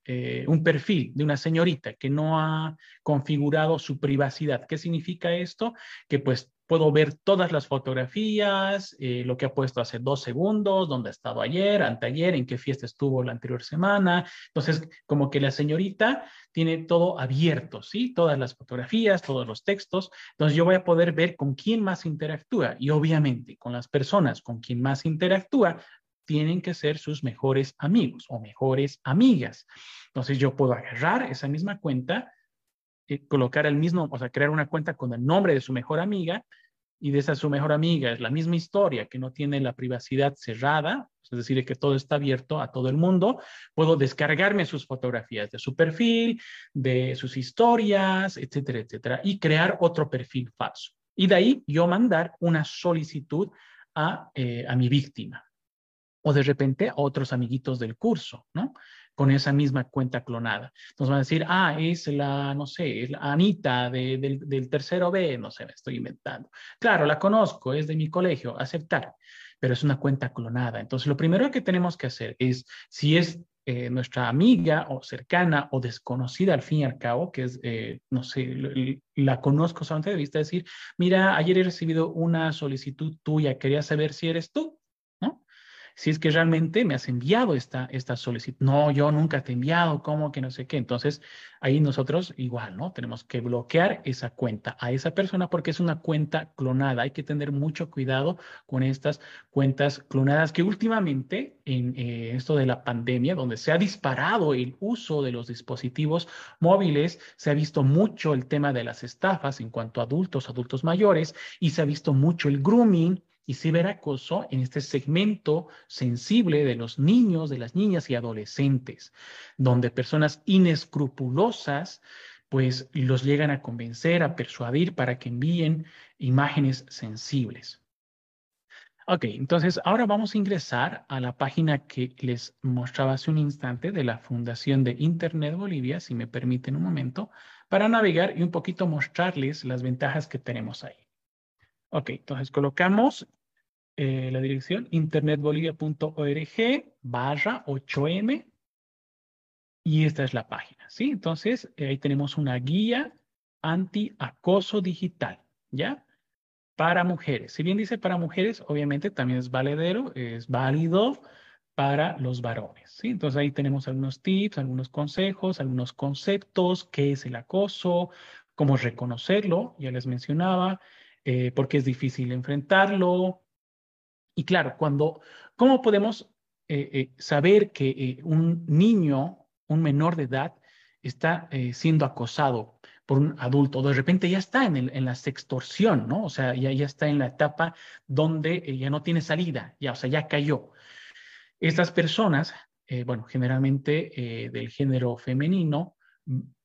eh, un perfil de una señorita que no ha configurado su privacidad. ¿Qué significa esto? Que pues puedo ver todas las fotografías, eh, lo que ha puesto hace dos segundos, dónde ha estado ayer, anteayer, en qué fiesta estuvo la anterior semana. Entonces, como que la señorita tiene todo abierto, ¿sí? Todas las fotografías, todos los textos. Entonces, yo voy a poder ver con quién más interactúa y obviamente con las personas con quien más interactúa, tienen que ser sus mejores amigos o mejores amigas. Entonces yo puedo agarrar esa misma cuenta, colocar el mismo, o sea, crear una cuenta con el nombre de su mejor amiga y de esa su mejor amiga es la misma historia que no tiene la privacidad cerrada, es decir, que todo está abierto a todo el mundo, puedo descargarme sus fotografías de su perfil, de sus historias, etcétera, etcétera, y crear otro perfil falso. Y de ahí yo mandar una solicitud a, eh, a mi víctima o de repente a otros amiguitos del curso, ¿no? Con esa misma cuenta clonada. Entonces van a decir, ah, es la, no sé, es la Anita del, del tercero B, no sé, me estoy inventando. Claro, la conozco, es de mi colegio, aceptar, pero es una cuenta clonada. Entonces lo primero que tenemos que hacer es, si es eh, nuestra amiga o cercana o desconocida al fin y al cabo, que es, eh, no sé, la conozco solamente de vista, decir, mira, ayer he recibido una solicitud tuya, quería saber si eres tú si es que realmente me has enviado esta, esta solicitud. No, yo nunca te he enviado, ¿cómo que no sé qué? Entonces, ahí nosotros igual, ¿no? Tenemos que bloquear esa cuenta a esa persona porque es una cuenta clonada. Hay que tener mucho cuidado con estas cuentas clonadas que últimamente en eh, esto de la pandemia, donde se ha disparado el uso de los dispositivos móviles, se ha visto mucho el tema de las estafas en cuanto a adultos, adultos mayores, y se ha visto mucho el grooming y ciberacoso en este segmento sensible de los niños, de las niñas y adolescentes, donde personas inescrupulosas pues los llegan a convencer, a persuadir para que envíen imágenes sensibles. Ok, entonces ahora vamos a ingresar a la página que les mostraba hace un instante de la Fundación de Internet Bolivia, si me permiten un momento, para navegar y un poquito mostrarles las ventajas que tenemos ahí. Ok, entonces colocamos eh, la dirección internetbolivia.org barra 8M y esta es la página, ¿sí? Entonces, eh, ahí tenemos una guía anti-acoso digital, ¿ya? Para mujeres. Si bien dice para mujeres, obviamente también es valedero, es válido para los varones, ¿sí? Entonces ahí tenemos algunos tips, algunos consejos, algunos conceptos, qué es el acoso, cómo reconocerlo, ya les mencionaba, eh, por qué es difícil enfrentarlo, y claro, cuando, ¿cómo podemos eh, eh, saber que eh, un niño, un menor de edad, está siendo acosado por un adulto? De repente ya está en, en la sextorsión, ¿no? O sea, ya, ya está en la etapa donde ya no tiene salida, ya, o sea, ya cayó. Estas personas, bueno, generalmente del género femenino,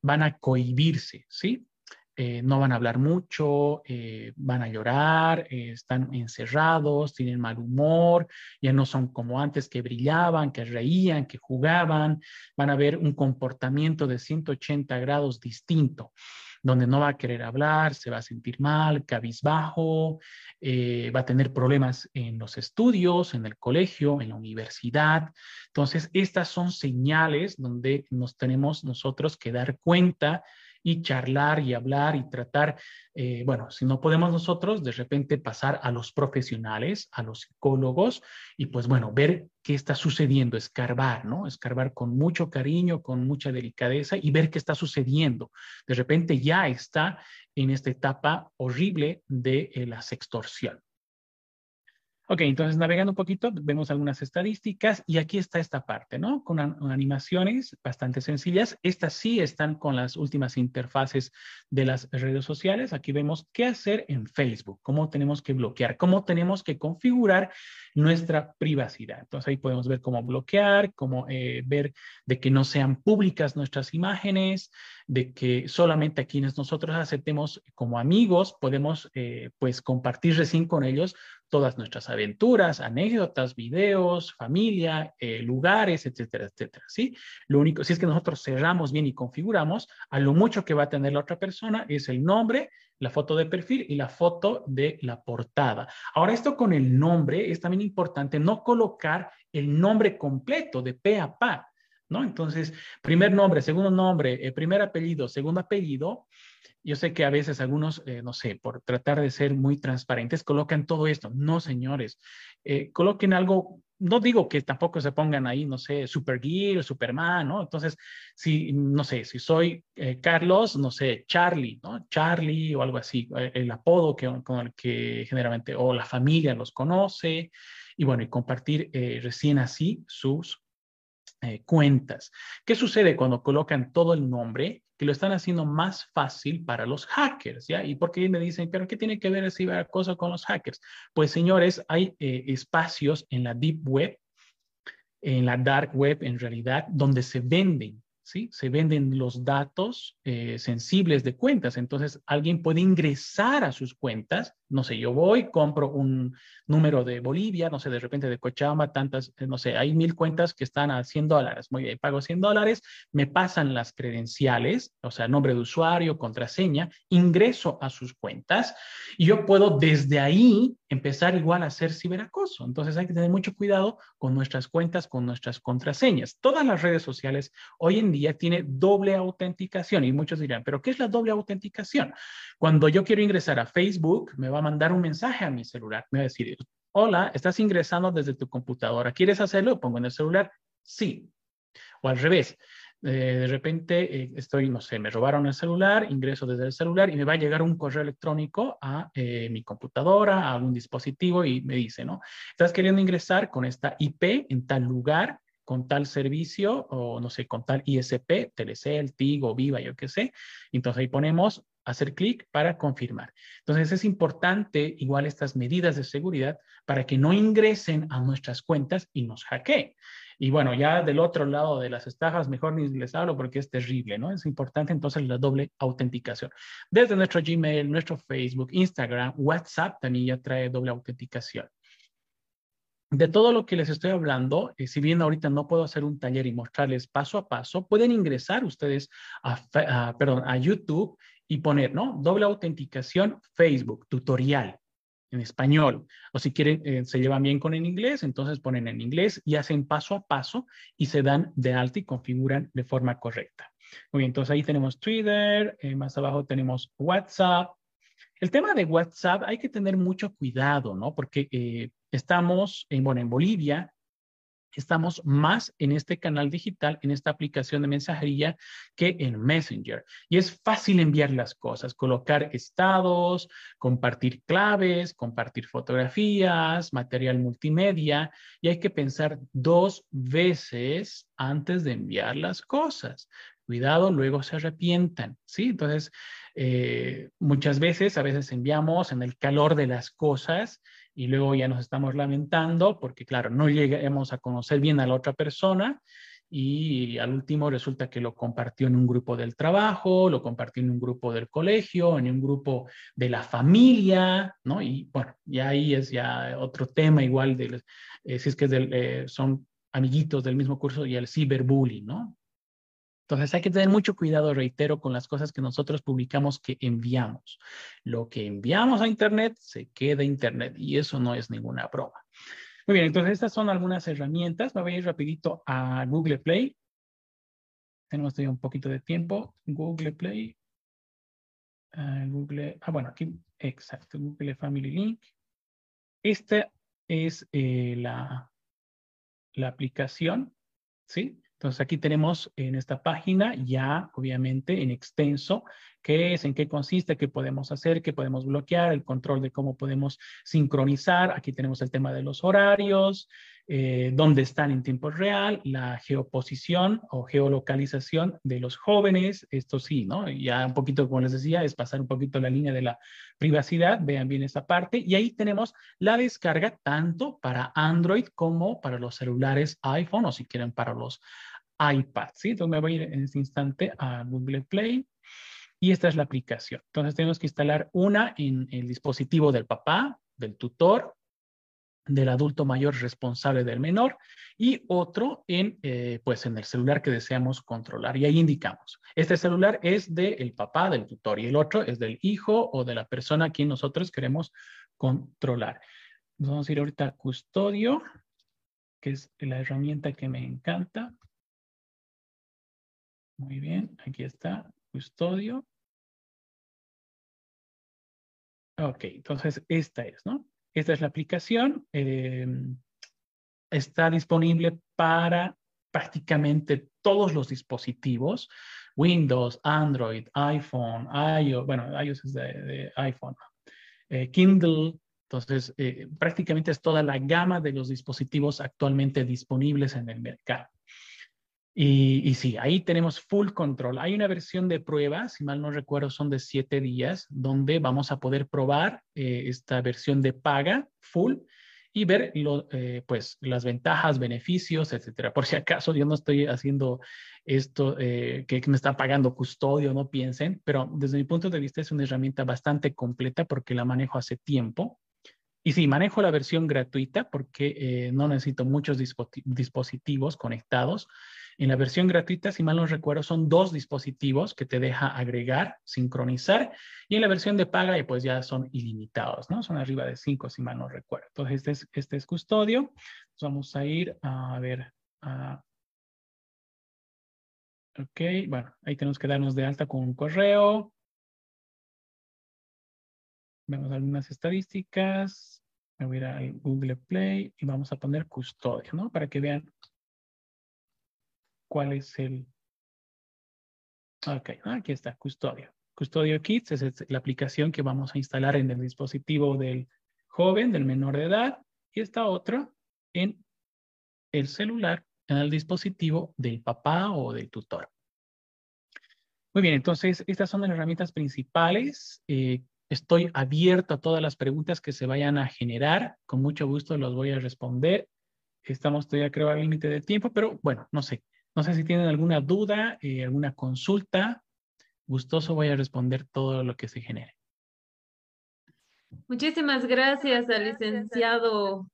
van a cohibirse, ¿sí? Eh, no van a hablar mucho, eh, van a llorar, eh, están encerrados, tienen mal humor, ya no son como antes que brillaban, que reían, que jugaban, van a ver un comportamiento de 180 grados distinto donde no va a querer hablar, se va a sentir mal, cabizbajo, va a tener problemas en los estudios, en el colegio, en la universidad. Entonces, estas son señales donde nos tenemos nosotros que dar cuenta y charlar y hablar y tratar, eh, bueno, si no podemos nosotros, de repente pasar a los profesionales, a los psicólogos y pues bueno, ver qué está sucediendo, escarbar, ¿no? Escarbar con mucho cariño, con mucha delicadeza y ver qué está sucediendo. De repente ya está en esta etapa horrible de eh, la sextorsión. Ok, entonces navegando un poquito, vemos algunas estadísticas y aquí está esta parte, ¿no? Con, animaciones bastante sencillas. Estas sí están con las últimas interfaces de las redes sociales. Aquí vemos qué hacer en Facebook, cómo tenemos que bloquear, cómo tenemos que configurar nuestra privacidad. Entonces ahí podemos ver cómo bloquear, cómo eh, ver de que no sean públicas nuestras imágenes, de que solamente a quienes nosotros aceptemos como amigos podemos eh, pues compartir recién con ellos todas nuestras aventuras, anécdotas, videos, familia, eh, lugares, etcétera, etcétera, ¿sí? Lo único, si es que nosotros cerramos bien y configuramos, a lo mucho que va a tener la otra persona es el nombre, la foto de perfil y la foto de la portada. Ahora, esto con el nombre es también importante no colocar el nombre completo de pe a pa, ¿no? Entonces, primer nombre, segundo nombre, eh, primer apellido, segundo apellido, yo sé que a veces algunos, eh, no sé, por tratar de ser muy transparentes, colocan todo esto. No, señores, eh, coloquen algo, no digo que tampoco se pongan ahí, no sé, Supergear, Superman, ¿no? Entonces, si, no sé, si soy eh, Carlos, no sé, Charlie, ¿no? Charlie o algo así, el apodo que, con el que generalmente, o la familia los conoce, y bueno, y compartir recién así sus cuentas. ¿Qué sucede cuando colocan todo el nombre? que lo están haciendo más fácil para los hackers, ¿ya? ¿Y por qué me dicen, pero qué tiene que ver esa cosa con los hackers? Pues señores, hay eh, espacios en la deep web, en la dark web en realidad, donde se venden ¿sí? Se venden los datos eh, sensibles de cuentas. Entonces, alguien puede ingresar a sus cuentas. No sé, yo voy, compro un número de Bolivia, no sé, de repente de Cochabamba, tantas, eh, no sé, hay mil cuentas que están a 100 dólares. Muy bien, pago 100 dólares, me pasan las credenciales, o sea, nombre de usuario, contraseña, ingreso a sus cuentas y yo puedo desde ahí empezar igual a hacer ciberacoso. Entonces, hay que tener mucho cuidado con nuestras cuentas, con nuestras contraseñas. Todas las redes sociales hoy en día tiene doble autenticación y muchos dirán, pero ¿qué es la doble autenticación? Cuando yo quiero ingresar a Facebook, me va a mandar un mensaje a mi celular, me va a decir, hola, estás ingresando desde tu computadora, ¿quieres hacerlo? Pongo en el celular, sí. O al revés, eh, de repente eh, estoy, no sé, me robaron el celular, ingreso desde el celular y me va a llegar un correo electrónico a eh, mi computadora, a algún dispositivo y me dice, ¿no? Estás queriendo ingresar con esta IP en tal lugar, con tal servicio o no sé, con tal ISP, Telecel, Tigo, Viva, yo qué sé. Entonces ahí ponemos hacer clic para confirmar. Entonces es importante igual estas medidas de seguridad para que no ingresen a nuestras cuentas y nos hackeen. Y bueno, ya del otro lado de las estafas, mejor ni les hablo porque es terrible, ¿no? Es importante entonces la doble autenticación. Desde nuestro Gmail, nuestro Facebook, Instagram, WhatsApp también ya trae doble autenticación de todo lo que les estoy hablando, eh, si bien ahorita no puedo hacer un taller y mostrarles paso a paso, pueden ingresar ustedes a, perdón, a YouTube y poner, ¿no? Doble autenticación Facebook, tutorial en español. O si quieren, eh, se llevan bien con el inglés, entonces ponen en inglés y hacen paso a paso y se dan de alta y configuran de forma correcta. Muy bien, entonces ahí tenemos Twitter, eh, más abajo tenemos WhatsApp. El tema de WhatsApp hay que tener mucho cuidado, ¿no? Porque Estamos en, bueno, en Bolivia, estamos más en este canal digital, en esta aplicación de mensajería que en Messenger. Y es fácil enviar las cosas, colocar estados, compartir claves, compartir fotografías, material multimedia. Y hay que pensar dos veces antes de enviar las cosas. Cuidado, luego se arrepientan, ¿sí? Entonces, eh, muchas veces, a veces enviamos en el calor de las cosas y luego ya nos estamos lamentando porque, claro, no llegamos a conocer bien a la otra persona y al último resulta que lo compartió en un grupo del trabajo, lo compartió en un grupo del colegio, en un grupo de la familia, ¿no? Y bueno, ya ahí es ya otro tema igual de, eh, si es que eh, son amiguitos del mismo curso y el ciberbullying, ¿no? Entonces hay que tener mucho cuidado, reitero, con las cosas que nosotros publicamos que enviamos. Lo que enviamos a Internet se queda en Internet y eso no es ninguna broma. Muy bien, entonces estas son algunas herramientas. Me voy a ir rapidito a Google Play. Tenemos todavía un poquito de tiempo. Google Play. Uh, Google, ah, bueno, aquí, exacto, Google Family Link. Esta es eh, la, la aplicación, ¿sí? Entonces aquí tenemos en esta página ya obviamente en extenso qué es, en qué consiste, qué podemos hacer, qué podemos bloquear, el control de cómo podemos sincronizar. Aquí tenemos el tema de los horarios, eh, dónde están en tiempo real, la geoposición o geolocalización de los jóvenes. Esto sí, ¿no? Ya un poquito, como les decía, es pasar un poquito la línea de la privacidad. Vean bien esta parte. Y ahí tenemos la descarga tanto para Android como para los celulares iPhone o si quieren para los iPad, ¿sí? Entonces me voy a ir en este instante a Google Play y esta es la aplicación. Entonces tenemos que instalar una en el dispositivo del papá, del tutor, del adulto mayor responsable del menor y otro en, eh, pues en el celular que deseamos controlar. Y ahí indicamos, este celular es del papá, del tutor, y el otro es del hijo o de la persona a quien nosotros queremos controlar. Vamos a ir ahorita a custodio, que es la herramienta que me encanta. Muy bien, aquí está, custodio. Ok, entonces esta es, ¿no? Esta es la aplicación. eh, está disponible para prácticamente todos los dispositivos. Windows, Android, iPhone, iOS, bueno, iOS es de, de iPhone, eh, Kindle. Entonces, eh, prácticamente es toda la gama de los dispositivos actualmente disponibles en el mercado. Y, y, sí, ahí tenemos full control. Hay una versión de prueba, si mal no recuerdo, son de siete días, donde vamos a poder probar eh, esta versión de paga full y ver lo, eh, pues, las ventajas, beneficios, etcétera. Por si acaso yo no estoy haciendo esto eh, que, me está pagando custodio, no piensen, pero desde mi punto de vista es una herramienta bastante completa porque la manejo hace tiempo. Y sí, manejo la versión gratuita porque eh, no necesito muchos dispositivos conectados. En la versión gratuita, si mal no recuerdo, son dos dispositivos que te deja agregar, sincronizar. Y en la versión de paga, pues ya son ilimitados, ¿no? Son arriba de cinco, si mal no recuerdo. Entonces, este es, este es custodio. vamos a ir a ver. Ok, bueno, ahí tenemos que darnos de alta con un correo. Vemos algunas estadísticas. Me voy a ir a Google Play y vamos a poner custodio, ¿no? Para que vean cuál es el... Ok, aquí está, Custodio. Custodio Kits es la aplicación que vamos a instalar en el dispositivo del joven, del menor de edad, y esta otra en el celular, en el dispositivo del papá o del tutor. Muy bien, entonces estas son las herramientas principales. Eh, estoy abierto a todas las preguntas que se vayan a generar. Con mucho gusto los voy a responder. Estamos todavía, creo, al límite de tiempo, pero bueno, no sé. No sé si tienen alguna duda, eh, alguna consulta. Gustoso voy a responder todo lo que se genere. Muchísimas gracias al licenciado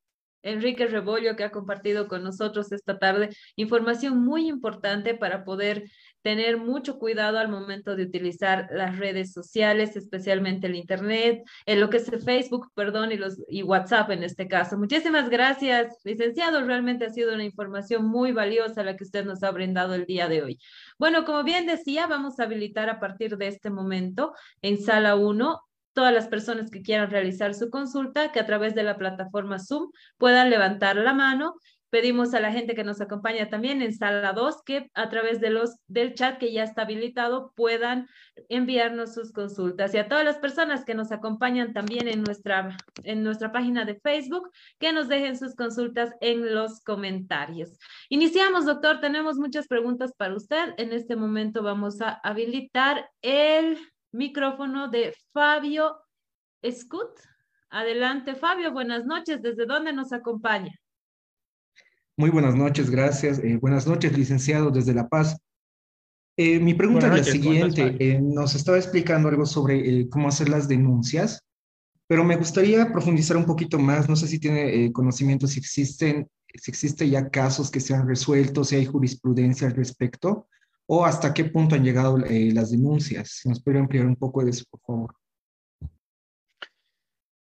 Enrique Rebollo que ha compartido con nosotros esta tarde información muy importante para poder tener mucho cuidado al momento de utilizar las redes sociales, especialmente el Internet, en lo que es Facebook, perdón, y, los, y WhatsApp en este caso. Muchísimas gracias, licenciado. Realmente ha sido una información muy valiosa la que usted nos ha brindado el día de hoy. Bueno, como bien decía, vamos a habilitar a partir de este momento en sala 1 todas las personas que quieran realizar su consulta, que a través de la plataforma Zoom puedan levantar la mano Pedimos a la gente que nos acompaña también en sala 2 que a través de los, del chat que ya está habilitado puedan enviarnos sus consultas. Y a todas las personas que nos acompañan también en nuestra, en nuestra página de Facebook, que nos dejen sus consultas en los comentarios. Iniciamos, doctor. Tenemos muchas preguntas para usted. En este momento vamos a habilitar el micrófono de Fabio Scut. Adelante, Fabio. Buenas noches. ¿Desde dónde nos acompaña? Muy buenas noches, gracias. Eh, buenas noches, licenciado desde La Paz. Eh, mi pregunta buenas es la noches, siguiente. Eh, nos estaba explicando algo sobre cómo hacer las denuncias, pero me gustaría profundizar un poquito más. No sé si tiene conocimiento si existen, si existe ya casos que se han resuelto, si hay jurisprudencia al respecto, o hasta qué punto han llegado las denuncias. Si nos puede ampliar un poco de eso, por favor.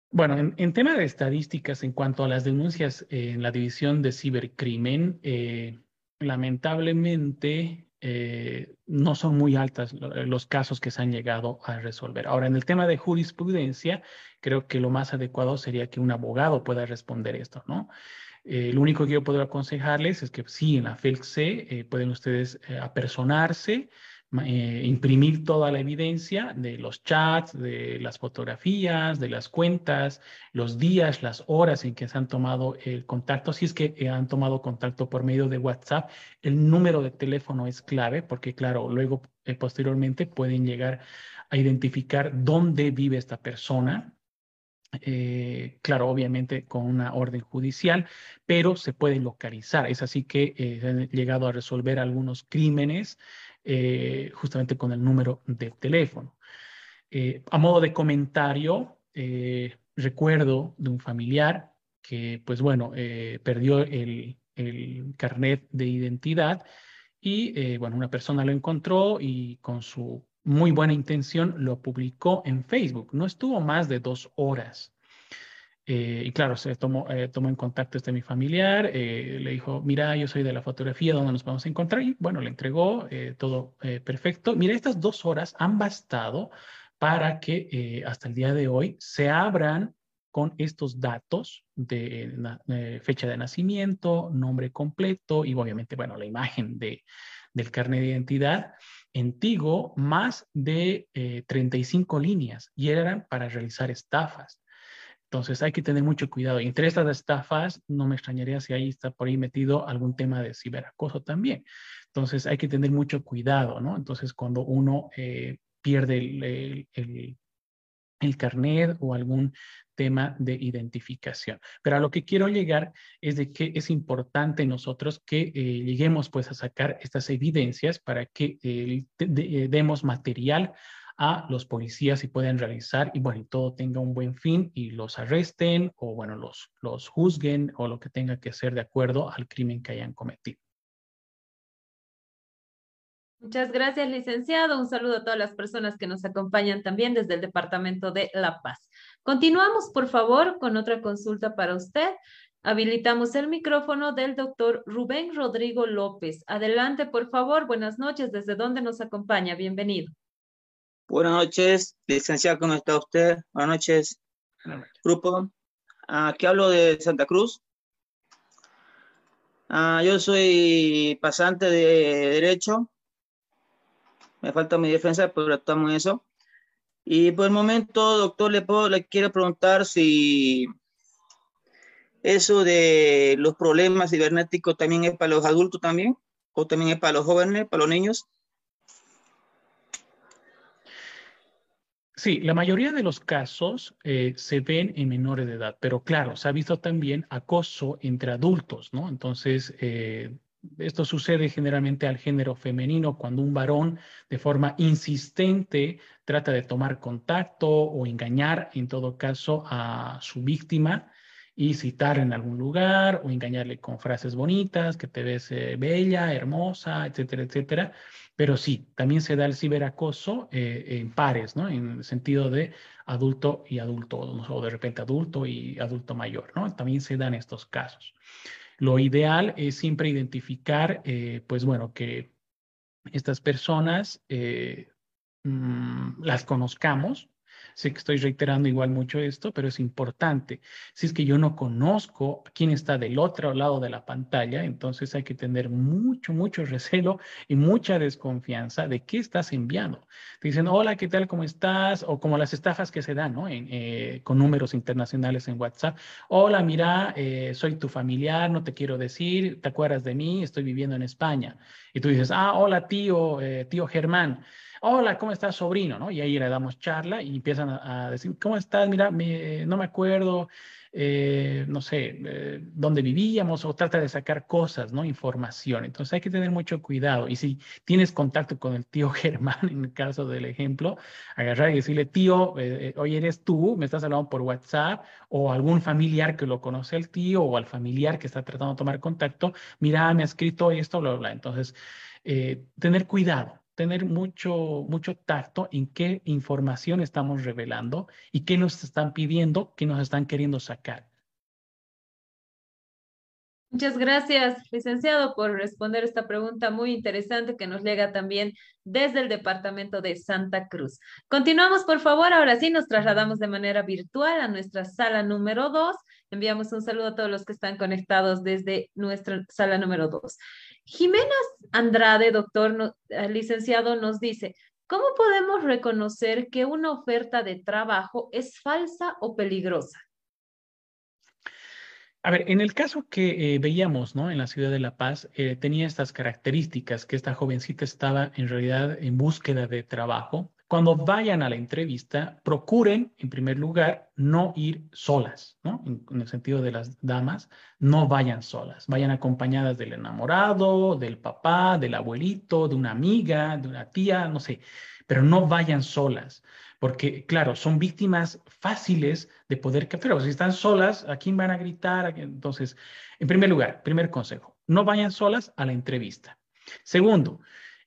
Bueno, en, tema de estadísticas en cuanto a las denuncias eh, en la división de cibercrimen, eh, lamentablemente eh, no son muy altas los casos que se han llegado a resolver. Ahora, en el tema de jurisprudencia, creo que lo más adecuado sería que un abogado pueda responder esto, ¿no? lo único que yo puedo aconsejarles es que sí, en la FELC pueden ustedes apersonarse, eh, imprimir toda la evidencia de los chats, de las fotografías, de las cuentas, los días, las horas en que se han tomado el contacto. Si es que eh, han tomado contacto por medio de WhatsApp, el número de teléfono es clave porque, claro, luego eh, posteriormente pueden llegar a identificar dónde vive esta persona claro, obviamente con una orden judicial, pero se puede localizar. Es así que han llegado a resolver algunos crímenes eh, justamente con el número de teléfono. a modo de comentario, recuerdo de un familiar que, pues bueno, perdió el, el, carnet de identidad y, bueno, una persona lo encontró y con su muy buena intención, lo publicó en Facebook. No estuvo más de dos horas. Eh, y claro, se tomó, eh, en contacto este mi familiar, eh, le dijo, mira, yo soy de la fotografía, ¿dónde nos vamos a encontrar? Y bueno, le entregó todo perfecto. Mira, estas dos horas han bastado para que hasta el día de hoy se abran con estos datos de, fecha de nacimiento, nombre completo y obviamente, bueno, la imagen de, del carnet de identidad en Tigo más de 35 eh, líneas y eran para realizar estafas. Entonces hay que tener mucho cuidado. Y entre estas estafas, no me extrañaría si ahí está por ahí metido algún tema de ciberacoso también. Entonces hay que tener mucho cuidado, ¿no? Entonces cuando uno eh, pierde el, el, carnet o algún tema de identificación. Pero a lo que quiero llegar es de que es importante nosotros que eh, lleguemos pues a sacar estas evidencias para que eh, demos material a los policías y puedan realizar y bueno, y todo tenga un buen fin y los arresten o bueno, los, los juzguen o lo que tenga que ser de acuerdo al crimen que hayan cometido. Muchas gracias, licenciado. Un saludo a todas las personas que nos acompañan también desde el Departamento de La Paz. Continuamos, por favor, con otra consulta para usted. Habilitamos el micrófono del doctor Rubén Rodrigo López. Adelante, por favor. Buenas noches. ¿Desde dónde nos acompaña? Bienvenido. Buenas noches, licenciado. ¿Cómo está usted? Buenas noches, grupo. Aquí hablo de Santa Cruz. Ah, yo soy pasante de Derecho me falta mi defensa, pero estamos en eso. Y por el momento, doctor, le, puedo, le quiero preguntar si eso de los problemas cibernéticos también es para los adultos también, o también es para los jóvenes, para los niños. Sí, la mayoría de los casos eh, se ven en menores de edad, pero claro, se ha visto también acoso entre adultos, ¿no? Entonces, eh, esto sucede generalmente al género femenino cuando un varón de forma insistente trata de tomar contacto o engañar en todo caso a su víctima y citar en algún lugar o engañarle con frases bonitas, que te ves eh, bella, hermosa, etcétera, etcétera. Pero sí, también se da el ciberacoso eh, en pares, ¿no? En el sentido de adulto y adulto, o de repente adulto y adulto mayor, ¿no? También se dan estos casos. Lo ideal es siempre identificar, eh, pues bueno, que estas personas eh, mm, las conozcamos, Sé que estoy reiterando igual mucho esto, pero es importante. Si es que yo no conozco quién está del otro lado de la pantalla, entonces hay que tener mucho, mucho recelo y mucha desconfianza de qué estás enviando. Te dicen, hola, ¿qué tal? ¿Cómo estás? O como las estafas que se dan, ¿no? Eh, con números internacionales en WhatsApp. Hola, mira, eh, soy tu familiar, no te quiero decir, ¿te acuerdas de mí? Estoy viviendo en España. Y tú dices, ah, hola, tío, eh, tío Germán hola, ¿cómo estás, sobrino? ¿no? Y ahí le damos charla y empiezan a, decir, ¿cómo estás? Mira, no me acuerdo, eh, no sé, eh, dónde vivíamos o trata de sacar cosas, ¿no? Información. Entonces hay que tener mucho cuidado. Y si tienes contacto con el tío Germán, en el caso del ejemplo, agarrar y decirle, tío, eh, hoy eres tú, me estás hablando por WhatsApp o algún familiar que lo conoce al tío o al familiar que está tratando de tomar contacto, mira, me ha escrito esto, bla, bla, bla. Entonces, tener cuidado tener mucho, mucho tacto en qué información estamos revelando y qué nos están pidiendo, qué nos están queriendo sacar. Muchas gracias, licenciado, por responder esta pregunta muy interesante que nos llega también desde el departamento de Santa Cruz. Continuamos, por favor. Ahora sí, nos trasladamos de manera virtual a nuestra sala número dos. Enviamos un saludo a todos los que están conectados desde nuestra sala número dos. Jimena Andrade, doctor eh, licenciado, nos dice, ¿cómo podemos reconocer que una oferta de trabajo es falsa o peligrosa? A ver, en el caso que eh, veíamos, ¿no? En la ciudad de La Paz, eh, tenía estas características, que esta jovencita estaba en realidad en búsqueda de trabajo, cuando vayan a la entrevista, procuren, en primer lugar, no ir solas, ¿no? En, el sentido de las damas, no vayan solas, vayan acompañadas del enamorado, del papá, del abuelito, de una amiga, de una tía, no sé, pero no vayan solas, porque, claro, son víctimas fáciles de poder, pero si están solas, ¿a quién van a gritar? Entonces, en primer lugar, primer consejo, no vayan solas a la entrevista. Segundo,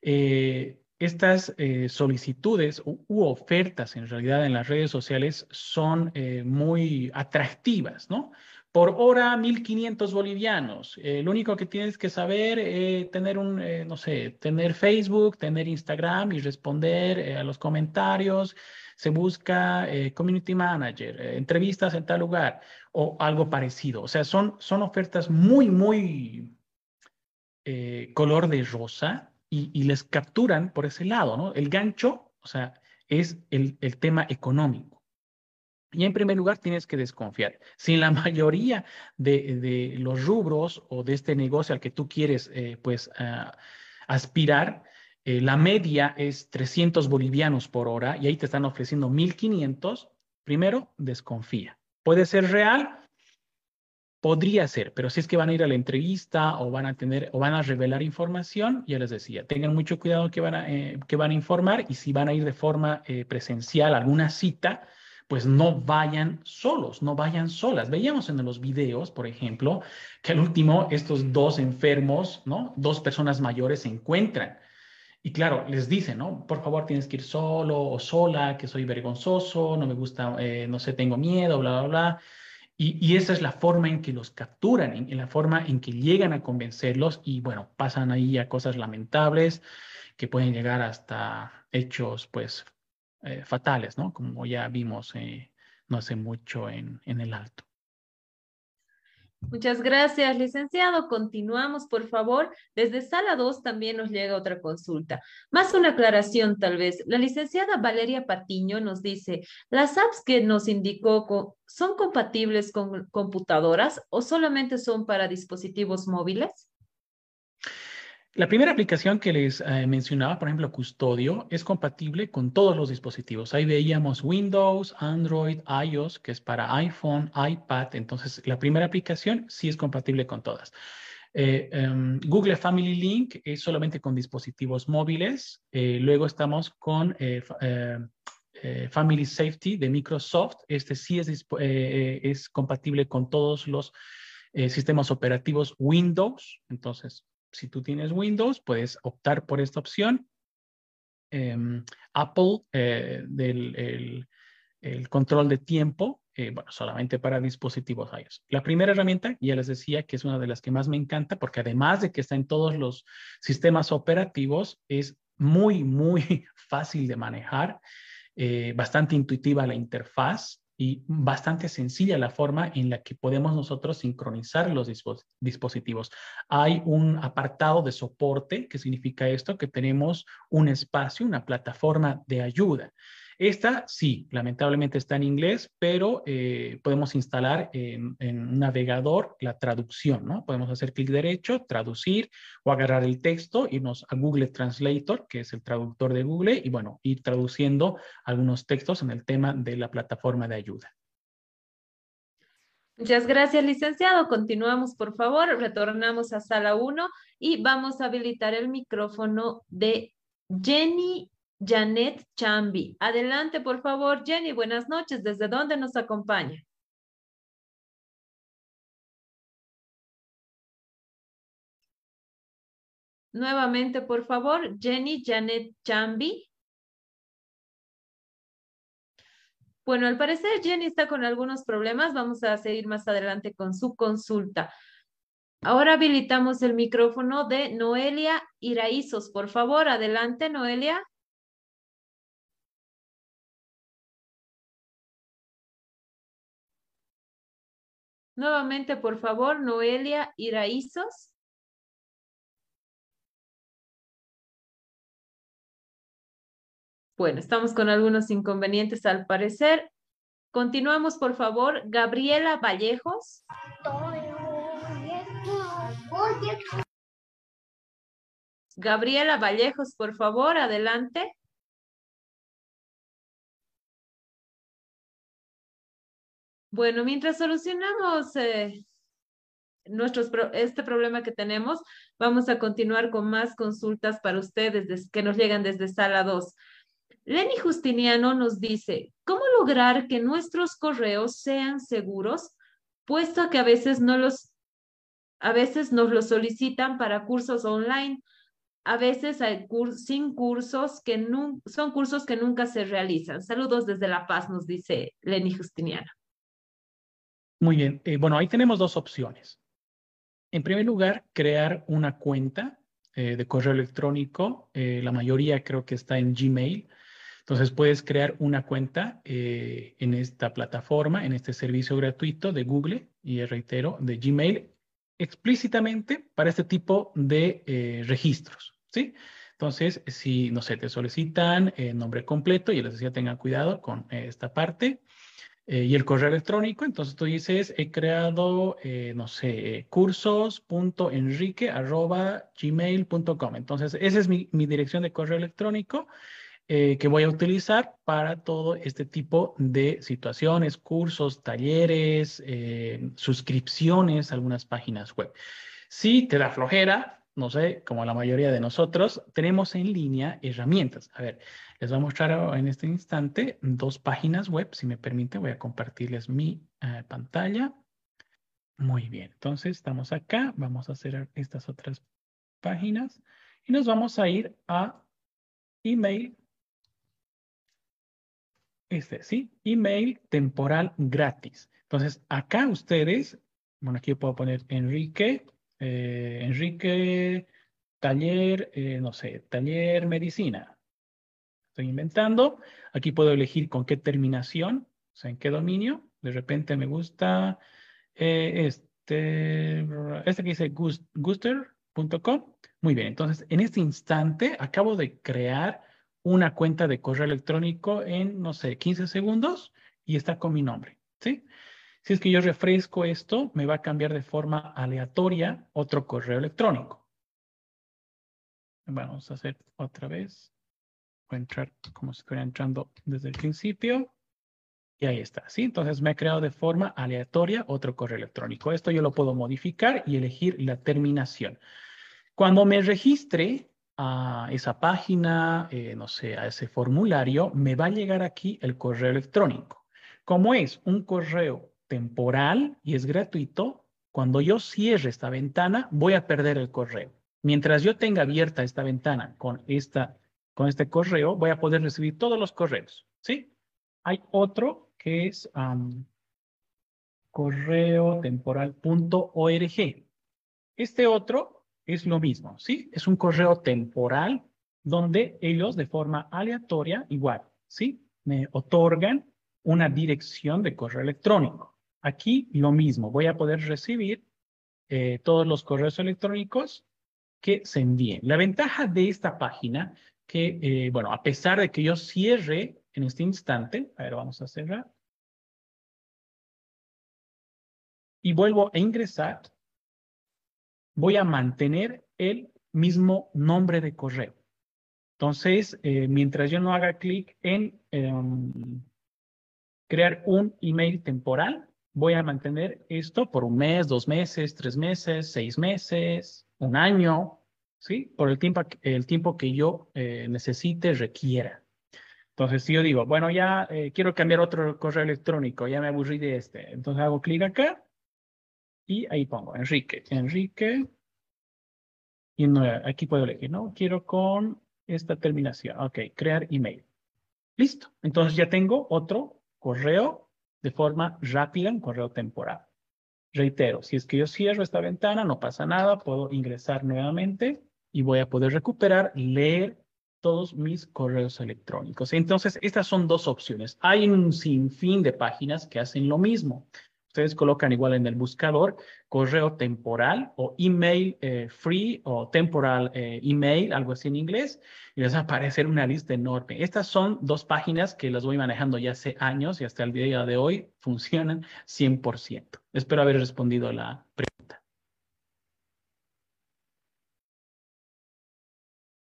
eh, estas eh, solicitudes u, ofertas en realidad en las redes sociales son eh, muy atractivas, ¿no? Por hora, 1.500 bolivianos. Eh, lo único que tienes que saber es tener un, no sé, tener Facebook, tener Instagram y responder a los comentarios. Se busca community manager, entrevistas en tal lugar o algo parecido. O sea, son, son ofertas muy, muy color de rosa, y, les capturan por ese lado, ¿no? El gancho, o sea, es el, el tema económico. Y en primer lugar, tienes que desconfiar. Si la mayoría de, de, los rubros o de este negocio al que tú quieres, eh, pues, uh, aspirar, eh, la media es 300 bolivianos por hora y ahí te están ofreciendo 1500, primero, desconfía. Puede ser real, Podría ser, pero si es que van a ir a la entrevista o van a tener o van a revelar información, ya les decía, tengan mucho cuidado que van a, eh, que van a informar y si van a ir de forma presencial a alguna cita, pues no vayan solos, no vayan solas. Veíamos en los videos, por ejemplo, que al último estos dos enfermos, ¿no? Dos personas mayores se encuentran. Y claro, les dicen, ¿no? Por favor, tienes que ir solo o sola, que soy vergonzoso, no me gusta, eh, no sé, tengo miedo, bla, bla, bla. Y, esa es la forma en que los capturan, en, la forma en que llegan a convencerlos y bueno, pasan ahí a cosas lamentables que pueden llegar hasta hechos pues eh, fatales, ¿no? Como ya vimos eh, no hace mucho en, en el alto. Muchas gracias, licenciado. Continuamos, por favor. Desde sala 2 también nos llega otra consulta. Más una aclaración, tal vez. La licenciada Valeria Patiño nos dice, ¿las apps que nos indicó son compatibles con computadoras o solamente son para dispositivos móviles? La primera aplicación que les eh, mencionaba, por ejemplo, Custodio, es compatible con todos los dispositivos. Ahí veíamos Windows, Android, iOS, que es para iPhone, iPad. Entonces, la primera aplicación sí es compatible con todas. Eh, em, Google Family Link es solamente con dispositivos móviles. Eh, luego estamos con Family Safety de Microsoft. Este sí es, es compatible con todos los sistemas operativos Windows. Entonces, si tú tienes Windows, puedes optar por esta opción. Em, Apple, eh, del el, control de tiempo, eh, bueno, solamente para dispositivos iOS. La primera herramienta, ya les decía que es una de las que más me encanta, porque además de que está en todos los sistemas operativos, es muy, muy fácil de manejar, eh, bastante intuitiva la interfaz y bastante sencilla la forma en la que podemos nosotros sincronizar los dispositivos. Hay un apartado de soporte, que significa esto, que tenemos un espacio, una plataforma de ayuda. Esta sí, lamentablemente está en inglés, pero eh, podemos instalar en, un navegador la traducción, ¿no? Podemos hacer clic derecho, traducir o agarrar el texto, irnos a Google Translator, que es el traductor de Google, y bueno, ir traduciendo algunos textos en el tema de la plataforma de ayuda. Muchas gracias, licenciado. Continuamos, por favor. Retornamos a sala 1 y vamos a habilitar el micrófono de Jenny Janet Chambi. Adelante, por favor, Jenny. Buenas noches. ¿Desde dónde nos acompaña? Nuevamente, por favor, Jenny Janet Chambi. Bueno, al parecer Jenny está con algunos problemas. Vamos a seguir más adelante con su consulta. Ahora habilitamos el micrófono de Noelia Iraizos. Por favor, adelante, Noelia. Nuevamente, por favor, Noelia Iraizos. Bueno, estamos con algunos inconvenientes al parecer. Continuamos, por favor. Gabriela Vallejos. Gabriela Vallejos, por favor, adelante. Bueno, mientras solucionamos eh, este problema que tenemos, vamos a continuar con más consultas para ustedes que nos llegan desde sala 2. Lenny Justiniano nos dice, ¿cómo lograr que nuestros correos sean seguros, puesto que a veces no los, a veces nos los solicitan para cursos online? A veces hay sin cursos que son cursos que nunca se realizan. Saludos desde La Paz, nos dice Lenny Justiniano. Muy bien. Eh, bueno, ahí tenemos dos opciones. En primer lugar, crear una cuenta eh, de correo electrónico. Eh, la mayoría creo que está en Gmail. Entonces puedes crear una cuenta en esta plataforma, en este servicio gratuito de Google y reitero, de Gmail, explícitamente para este tipo de registros. ¿sí? Entonces, si, no sé, te solicitan nombre completo, y les decía, tengan cuidado con esta parte. Eh, y el correo electrónico, entonces tú dices, he creado, eh, no sé, cursos.enrique.gmail.com. Entonces, esa es mi, dirección de correo electrónico eh, que voy a utilizar para todo este tipo de situaciones, cursos, talleres, suscripciones, algunas páginas web. Si te da flojera, no sé, como la mayoría de nosotros, tenemos en línea herramientas. A ver, les voy a mostrar en este instante dos páginas web. Si me permite, voy a compartirles mi eh, pantalla. Muy bien, entonces estamos acá. Vamos a hacer estas otras páginas y nos vamos a ir a email. Este, ¿sí? Email temporal gratis. Entonces, acá ustedes, bueno, aquí yo puedo poner Enrique, eh, Enrique, taller, eh, no sé, taller medicina estoy inventando. Aquí puedo elegir con qué terminación, o sea, en qué dominio. De repente me gusta eh, este, este que dice guster.com. Muy bien, entonces en este instante acabo de crear una cuenta de correo electrónico en, no sé, 15 segundos y está con mi nombre, ¿sí? Si es que yo refresco esto, me va a cambiar de forma aleatoria otro correo electrónico. Vamos a hacer otra vez. Voy a entrar como si estuviera entrando desde el principio. Y ahí está, ¿sí? Entonces me ha creado de forma aleatoria otro correo electrónico. Esto yo lo puedo modificar y elegir la terminación. Cuando me registre a esa página, eh, no sé, a ese formulario, me va a llegar aquí el correo electrónico. Como es un correo temporal y es gratuito, cuando yo cierre esta ventana, voy a perder el correo. Mientras yo tenga abierta esta ventana con esta con este correo voy a poder recibir todos los correos, ¿sí? Hay otro que es correo temporal.org. Este otro es lo mismo, ¿sí? Es un correo temporal donde ellos de forma aleatoria, igual, ¿sí? Me otorgan una dirección de correo electrónico. Aquí lo mismo, voy a poder recibir eh, todos los correos electrónicos que se envíen. La ventaja de esta página que, eh, bueno, a pesar de que yo cierre en este instante, a ver, vamos a cerrar. Y vuelvo a ingresar, voy a mantener el mismo nombre de correo. Entonces, eh, mientras yo no haga clic en em, crear un email temporal, voy a mantener esto por un mes, dos meses, tres meses, seis meses, un año, ¿sí? Por el tiempo, el tiempo que yo eh, necesite, requiera. Entonces, si yo digo, bueno, ya eh, quiero cambiar otro correo electrónico, ya me aburrí de este. Entonces hago clic acá y ahí pongo Enrique. Enrique. Y no, aquí puedo elegir, ¿no? Quiero con esta terminación. Ok, crear email. Listo. Entonces ya tengo otro correo de forma rápida, un correo temporal. Reitero, si es que yo cierro esta ventana, no pasa nada, puedo ingresar nuevamente y voy a poder recuperar, leer todos mis correos electrónicos. Entonces, estas son dos opciones. Hay un sinfín de páginas que hacen lo mismo. Ustedes colocan igual en el buscador correo temporal o email eh, free o temporal eh, email, algo así en inglés, y les va a aparecer una lista enorme. Estas son dos páginas que las voy manejando ya hace años y hasta el día de hoy funcionan 100%. Espero haber respondido la pregunta.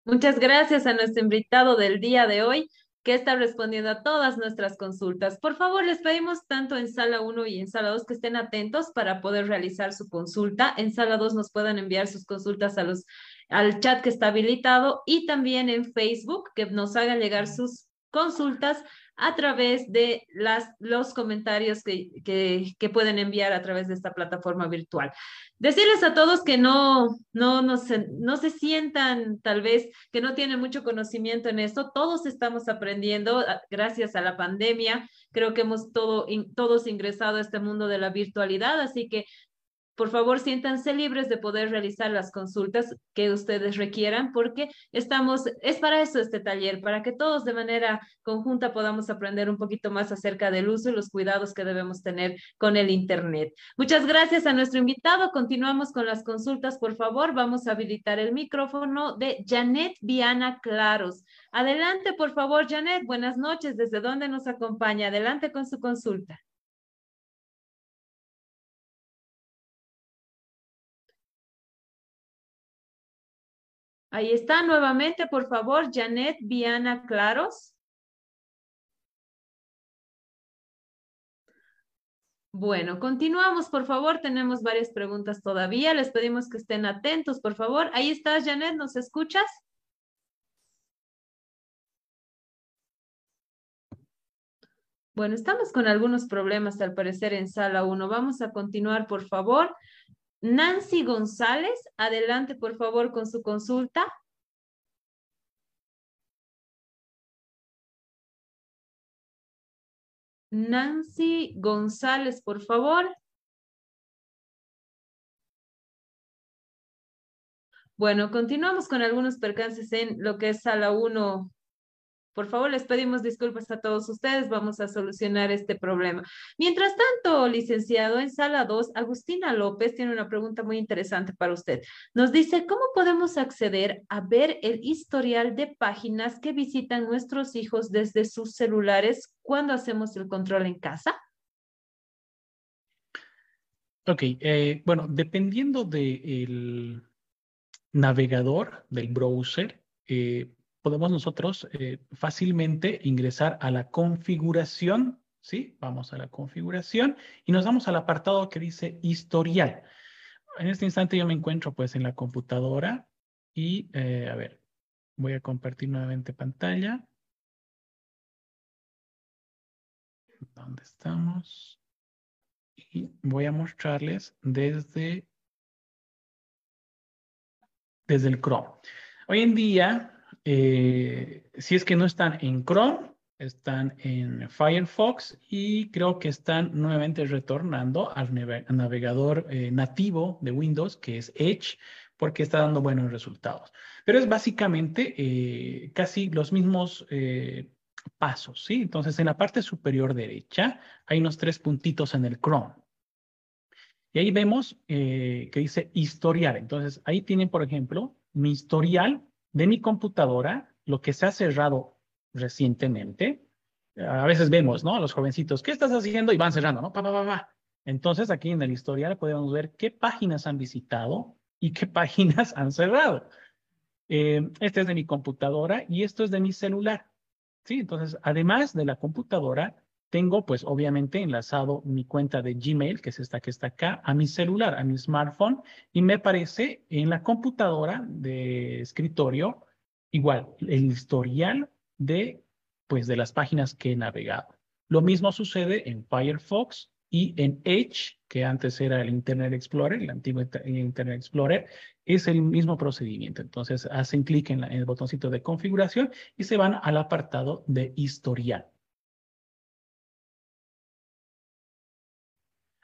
Muchas gracias a nuestro invitado del día de hoy, que está respondiendo a todas nuestras consultas. Por favor, les pedimos tanto en sala 1 y en sala 2 que estén atentos para poder realizar su consulta. En sala 2 nos puedan enviar sus consultas al chat que está habilitado y también en Facebook que nos hagan llegar sus consultas a través de las, los comentarios que, que, pueden enviar a través de esta plataforma virtual. Decirles a todos que no, no, no, se, no se sientan tal vez que no tienen mucho conocimiento en esto. Todos estamos aprendiendo ah, gracias a la pandemia. Creo que hemos todo, todos ingresado a este mundo de la virtualidad, así que por favor, siéntanse libres de poder realizar las consultas que ustedes requieran, porque estamos, es para eso este taller, para que todos de manera conjunta podamos aprender un poquito más acerca del uso y los cuidados que debemos tener con el Internet. Muchas gracias a nuestro invitado. Continuamos con las consultas, por favor. Vamos a habilitar el micrófono de Janet Viana Claros. Adelante, por favor, Janet. Buenas noches. ¿Desde dónde nos acompaña? Adelante con su consulta. Ahí está nuevamente, por favor, Janet Viana Claros. Bueno, continuamos, por favor. Tenemos varias preguntas todavía. Les pedimos que estén atentos, por favor. Ahí estás, Janet, ¿nos escuchas? Bueno, estamos con algunos problemas al parecer en sala 1. Vamos a continuar, por favor. Nancy González, adelante por favor con su consulta. Nancy González, por favor. Bueno, continuamos con algunos percances en lo que es sala 1 por favor, les pedimos disculpas a todos ustedes, vamos a solucionar este problema. Mientras tanto, licenciado, en sala 2, Agustina López tiene una pregunta muy interesante para usted. Nos dice, ¿cómo podemos acceder a ver el historial de páginas que visitan nuestros hijos desde sus celulares cuando hacemos el control en casa? Ok, eh, bueno, dependiendo del navegador, del browser, eh, podemos nosotros eh, fácilmente ingresar a la configuración, ¿sí? Vamos a la configuración y nos vamos al apartado que dice historial. En este instante yo me encuentro pues en la computadora y, eh, a ver, voy a compartir nuevamente pantalla. ¿Dónde estamos? Y voy a mostrarles desde, desde el Chrome. Hoy en día eh, si es que no están en Chrome, están en Firefox y creo que están nuevamente retornando al navegador eh, nativo de Windows, que es Edge, porque está dando buenos resultados. Pero es básicamente eh, casi los mismos pasos, ¿sí? Entonces, en la parte superior derecha hay unos tres puntitos en el Chrome. Y ahí vemos que dice historial. Entonces, ahí tienen, por ejemplo, mi historial de mi computadora, lo que se ha cerrado recientemente, a veces vemos, ¿no? Los jovencitos, ¿qué estás haciendo? Y van cerrando, ¿no? Pa, pa, pa, Entonces, aquí en el historial podemos ver qué páginas han visitado y qué páginas han cerrado. Eh, este es de mi computadora y esto es de mi celular. Sí, entonces, además de la computadora, tengo, pues, obviamente enlazado mi cuenta de Gmail, que es esta que está acá, a mi celular, a mi smartphone, y me aparece en la computadora de escritorio, igual, el historial de, pues, de las páginas que he navegado. Lo mismo sucede en Firefox y en Edge, que antes era el Internet Explorer, el antiguo Internet Explorer, es el mismo procedimiento. Entonces, hacen clic en, en el botoncito de configuración y se van al apartado de historial.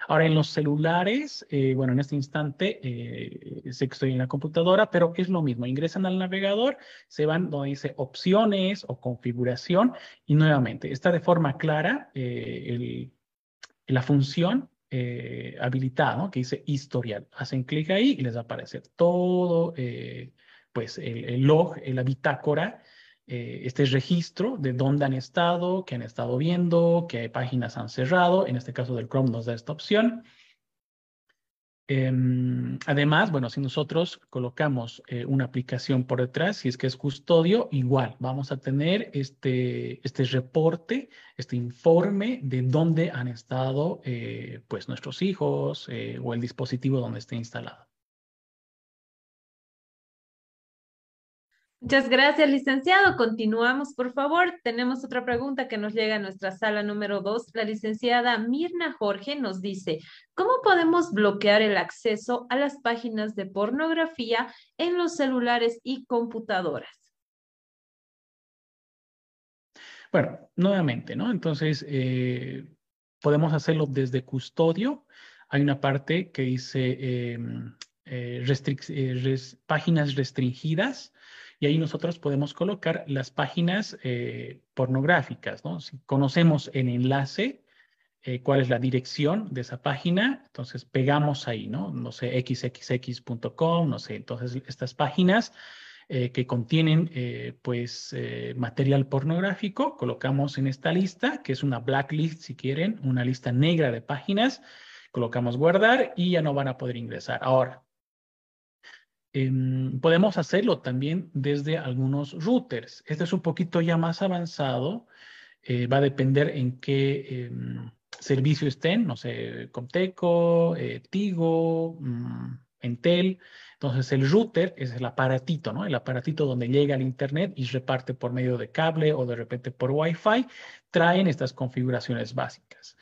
Ahora, en los celulares, eh, bueno, en este instante eh, sé que estoy en la computadora, pero es lo mismo. Ingresan al navegador, se van donde dice opciones o configuración y nuevamente está de forma clara eh, la función habilitada, ¿no? que dice historial. Hacen clic ahí y les va a aparecer todo, pues el, el log, la bitácora eh, este registro de dónde han estado, qué han estado viendo, qué páginas han cerrado. En este caso del Chrome nos da esta opción. Em, además, bueno, si nosotros colocamos eh, una aplicación por detrás, si es que es custodio, igual vamos a tener este, este reporte, este informe de dónde han estado eh, pues nuestros hijos o el dispositivo donde esté instalado. Muchas gracias, licenciado. Continuamos, por favor. Tenemos otra pregunta que nos llega a nuestra sala número dos. La licenciada Mirna Jorge nos dice, ¿cómo podemos bloquear el acceso a las páginas de pornografía en los celulares y computadoras? Bueno, nuevamente, ¿no? Entonces, eh, podemos hacerlo desde custodio. Hay una parte que dice em, eh, eh, páginas restringidas y ahí nosotros podemos colocar las páginas eh, pornográficas, ¿no? Si conocemos el enlace, eh, cuál es la dirección de esa página, entonces pegamos ahí, ¿no? No sé, xxx.com, no sé, entonces estas páginas eh, que contienen pues material pornográfico, colocamos en esta lista, que es una blacklist si quieren, una lista negra de páginas, colocamos guardar y ya no van a poder ingresar. Ahora, Em, podemos hacerlo también desde algunos routers. Este es un poquito ya más avanzado. Eh, va a depender en qué em, servicio estén, no sé, Comteco, eh, Tigo, mm, Entel. Entonces el router es el aparatito, ¿no? El aparatito donde llega al internet y reparte por medio de cable o de repente por Wi-Fi, traen estas configuraciones básicas.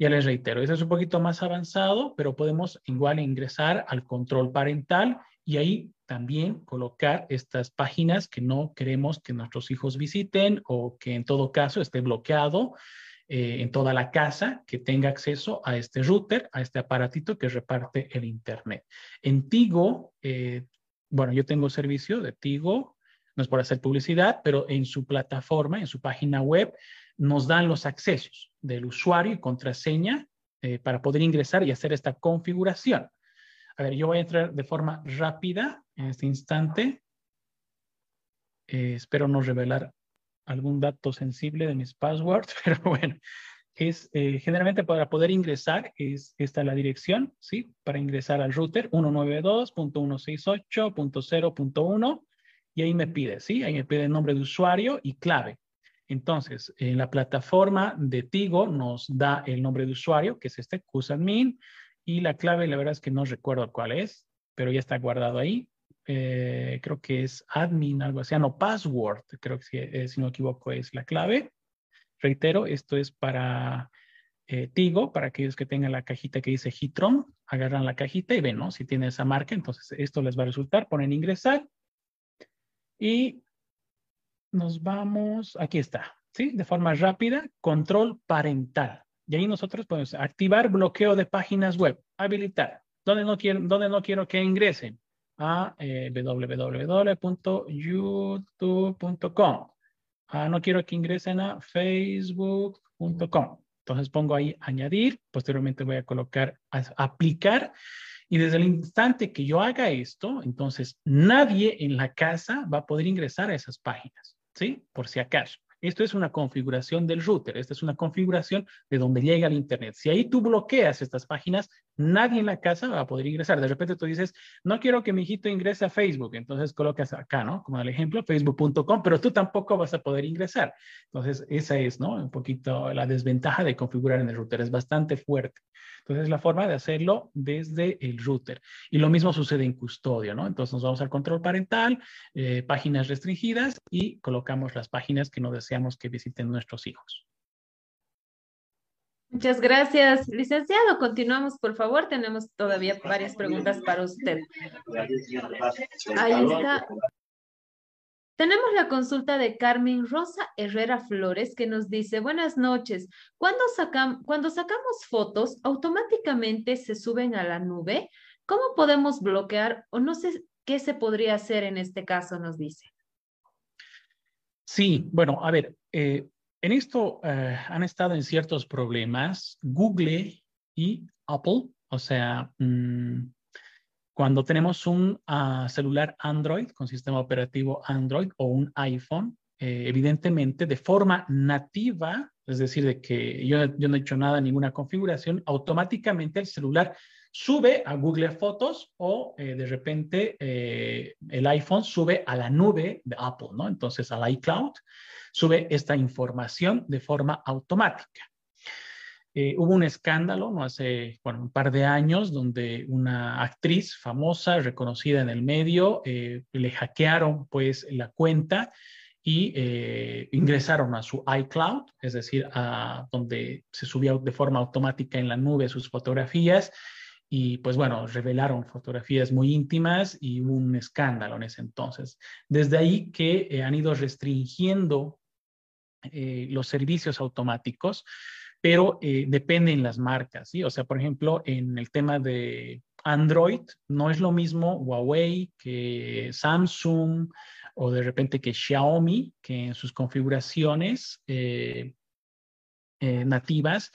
Ya les reitero, este es un poquito más avanzado, pero podemos igual ingresar al control parental y ahí también colocar estas páginas que no queremos que nuestros hijos visiten o que en todo caso esté bloqueado eh, en toda la casa que tenga acceso a este router, a este aparatito que reparte el Internet. En Tigo, eh, bueno, yo tengo servicio de Tigo, no es por hacer publicidad, pero en su plataforma, en su página web, nos dan los accesos del usuario y contraseña eh, para poder ingresar y hacer esta configuración. A ver, yo voy a entrar de forma rápida en este instante. Eh, espero no revelar algún dato sensible de mis passwords, pero bueno, es eh, generalmente para poder ingresar, es esta la dirección, ¿sí? Para ingresar al router 192.168.0.1 y ahí me pide, ¿sí? Ahí me pide el nombre de usuario y clave. Entonces, en la plataforma de Tigo nos da el nombre de usuario, que es este, QSadmin, y la clave, la verdad es que no recuerdo cuál es, pero ya está guardado ahí. Eh, creo que es admin, algo así, ah, no, password, creo que eh, si, no me equivoco es la clave. Reitero, esto es para eh, Tigo, para aquellos que tengan la cajita que dice Hitron, agarran la cajita y ven, ¿no? Si tiene esa marca, entonces esto les va a resultar, ponen ingresar y nos vamos, aquí está, ¿sí? De forma rápida, control parental. Y ahí nosotros podemos activar bloqueo de páginas web, habilitar. ¿Dónde no quiero, donde no quiero que ingresen? A eh, www.youtube.com. Ah, no quiero que ingresen a facebook.com. Entonces pongo ahí añadir, posteriormente voy a colocar aplicar y desde el instante que yo haga esto, entonces nadie en la casa va a poder ingresar a esas páginas, ¿sí? Por si acaso. Esto es una configuración del router, esta es una configuración de donde llega el Internet. Si ahí tú bloqueas estas páginas, nadie en la casa va a poder ingresar. De repente tú dices, no quiero que mi hijito ingrese a Facebook, entonces colocas acá, ¿no? Como el ejemplo, facebook.com, pero tú tampoco vas a poder ingresar. Entonces, esa es, ¿no? Un poquito la desventaja de configurar en el router, es bastante fuerte. Entonces, la forma de hacerlo desde el router. Y lo mismo sucede en custodio, ¿no? Entonces, nos vamos al control parental, eh, páginas restringidas y colocamos las páginas que no deseamos que visiten nuestros hijos. Muchas gracias, licenciado. Continuamos, por favor. Tenemos todavía varias preguntas para usted. Ahí está. Tenemos la consulta de Carmen Rosa Herrera Flores que nos dice, buenas noches, cuando, cuando sacamos fotos, automáticamente se suben a la nube. ¿Cómo podemos bloquear o no sé qué se podría hacer en este caso, nos dice? Sí, bueno, a ver, eh, en esto eh, han estado en ciertos problemas Google y Apple, o sea, mm, cuando tenemos un ah, celular Android con sistema operativo Android o un iPhone, eh, evidentemente, de forma nativa, es decir, de que yo, no he hecho nada, ninguna configuración, automáticamente el celular sube a Google Fotos o eh, de repente eh, el iPhone sube a la nube de Apple, ¿no? Entonces al iCloud sube esta información de forma automática. Eh, hubo un escándalo, no hace bueno, un par de años, donde una actriz famosa, reconocida en el medio, eh, le hackearon pues la cuenta y eh, ingresaron a su iCloud, es decir, a donde se subía de forma automática en la nube sus fotografías y pues bueno, revelaron fotografías muy íntimas y hubo un escándalo en ese entonces. Desde ahí que han ido restringiendo los servicios automáticos pero eh, dependen las marcas. O sea, por ejemplo, en el tema de Android, no es lo mismo Huawei que Samsung o de repente que Xiaomi, que en sus configuraciones eh, eh, nativas,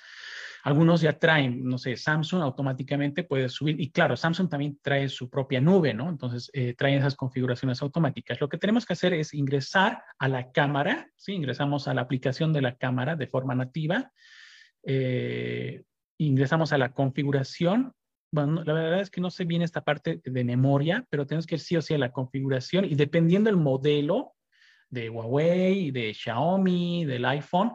algunos ya traen, no sé, Samsung automáticamente puede subir, y claro, Samsung también trae su propia nube, ¿no? Entonces, eh, traen esas configuraciones automáticas. Lo que tenemos que hacer es ingresar a la cámara, ¿sí? Ingresamos a la aplicación de la cámara de forma nativa, eh, ingresamos a la configuración. Bueno, la verdad es que no sé bien esta parte de memoria, pero tenemos que ir sí o sí a la configuración y dependiendo del modelo de Huawei, de Xiaomi, del iPhone,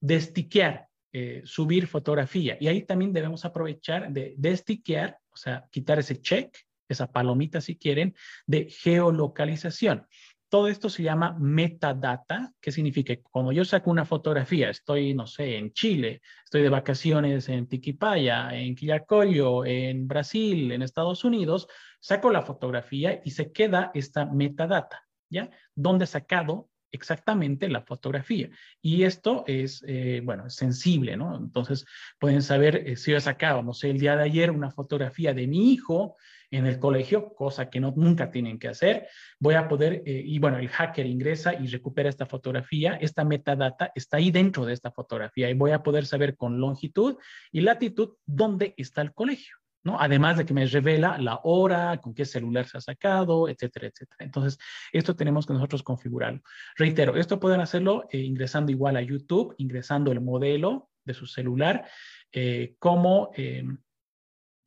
destiquear, eh, subir fotografía. Y ahí también debemos aprovechar de destiquear, o sea, quitar ese check, esa palomita si quieren, de geolocalización. Todo esto se llama metadata, que significa que cuando yo saco una fotografía, estoy, no sé, en Chile, estoy de vacaciones en Tiquipaya, en Quillacollo, en Brasil, en Estados Unidos, saco la fotografía y se queda esta metadata, ¿ya? ¿Dónde he sacado exactamente la fotografía. Y esto es, eh, bueno, sensible, ¿no? Entonces pueden saber eh, si yo he sacado, no sé, el día de ayer una fotografía de mi hijo en el colegio, cosa que no, nunca tienen que hacer. Voy a poder, eh, y bueno, el hacker ingresa y recupera esta fotografía, esta metadata está ahí dentro de esta fotografía y voy a poder saber con longitud y latitud dónde está el colegio. ¿no? Además de que me revela la hora, con qué celular se ha sacado, etcétera, etcétera. Entonces, esto tenemos que nosotros configurarlo. Reitero, esto pueden hacerlo eh, ingresando igual a YouTube, ingresando el modelo de su celular, eh, como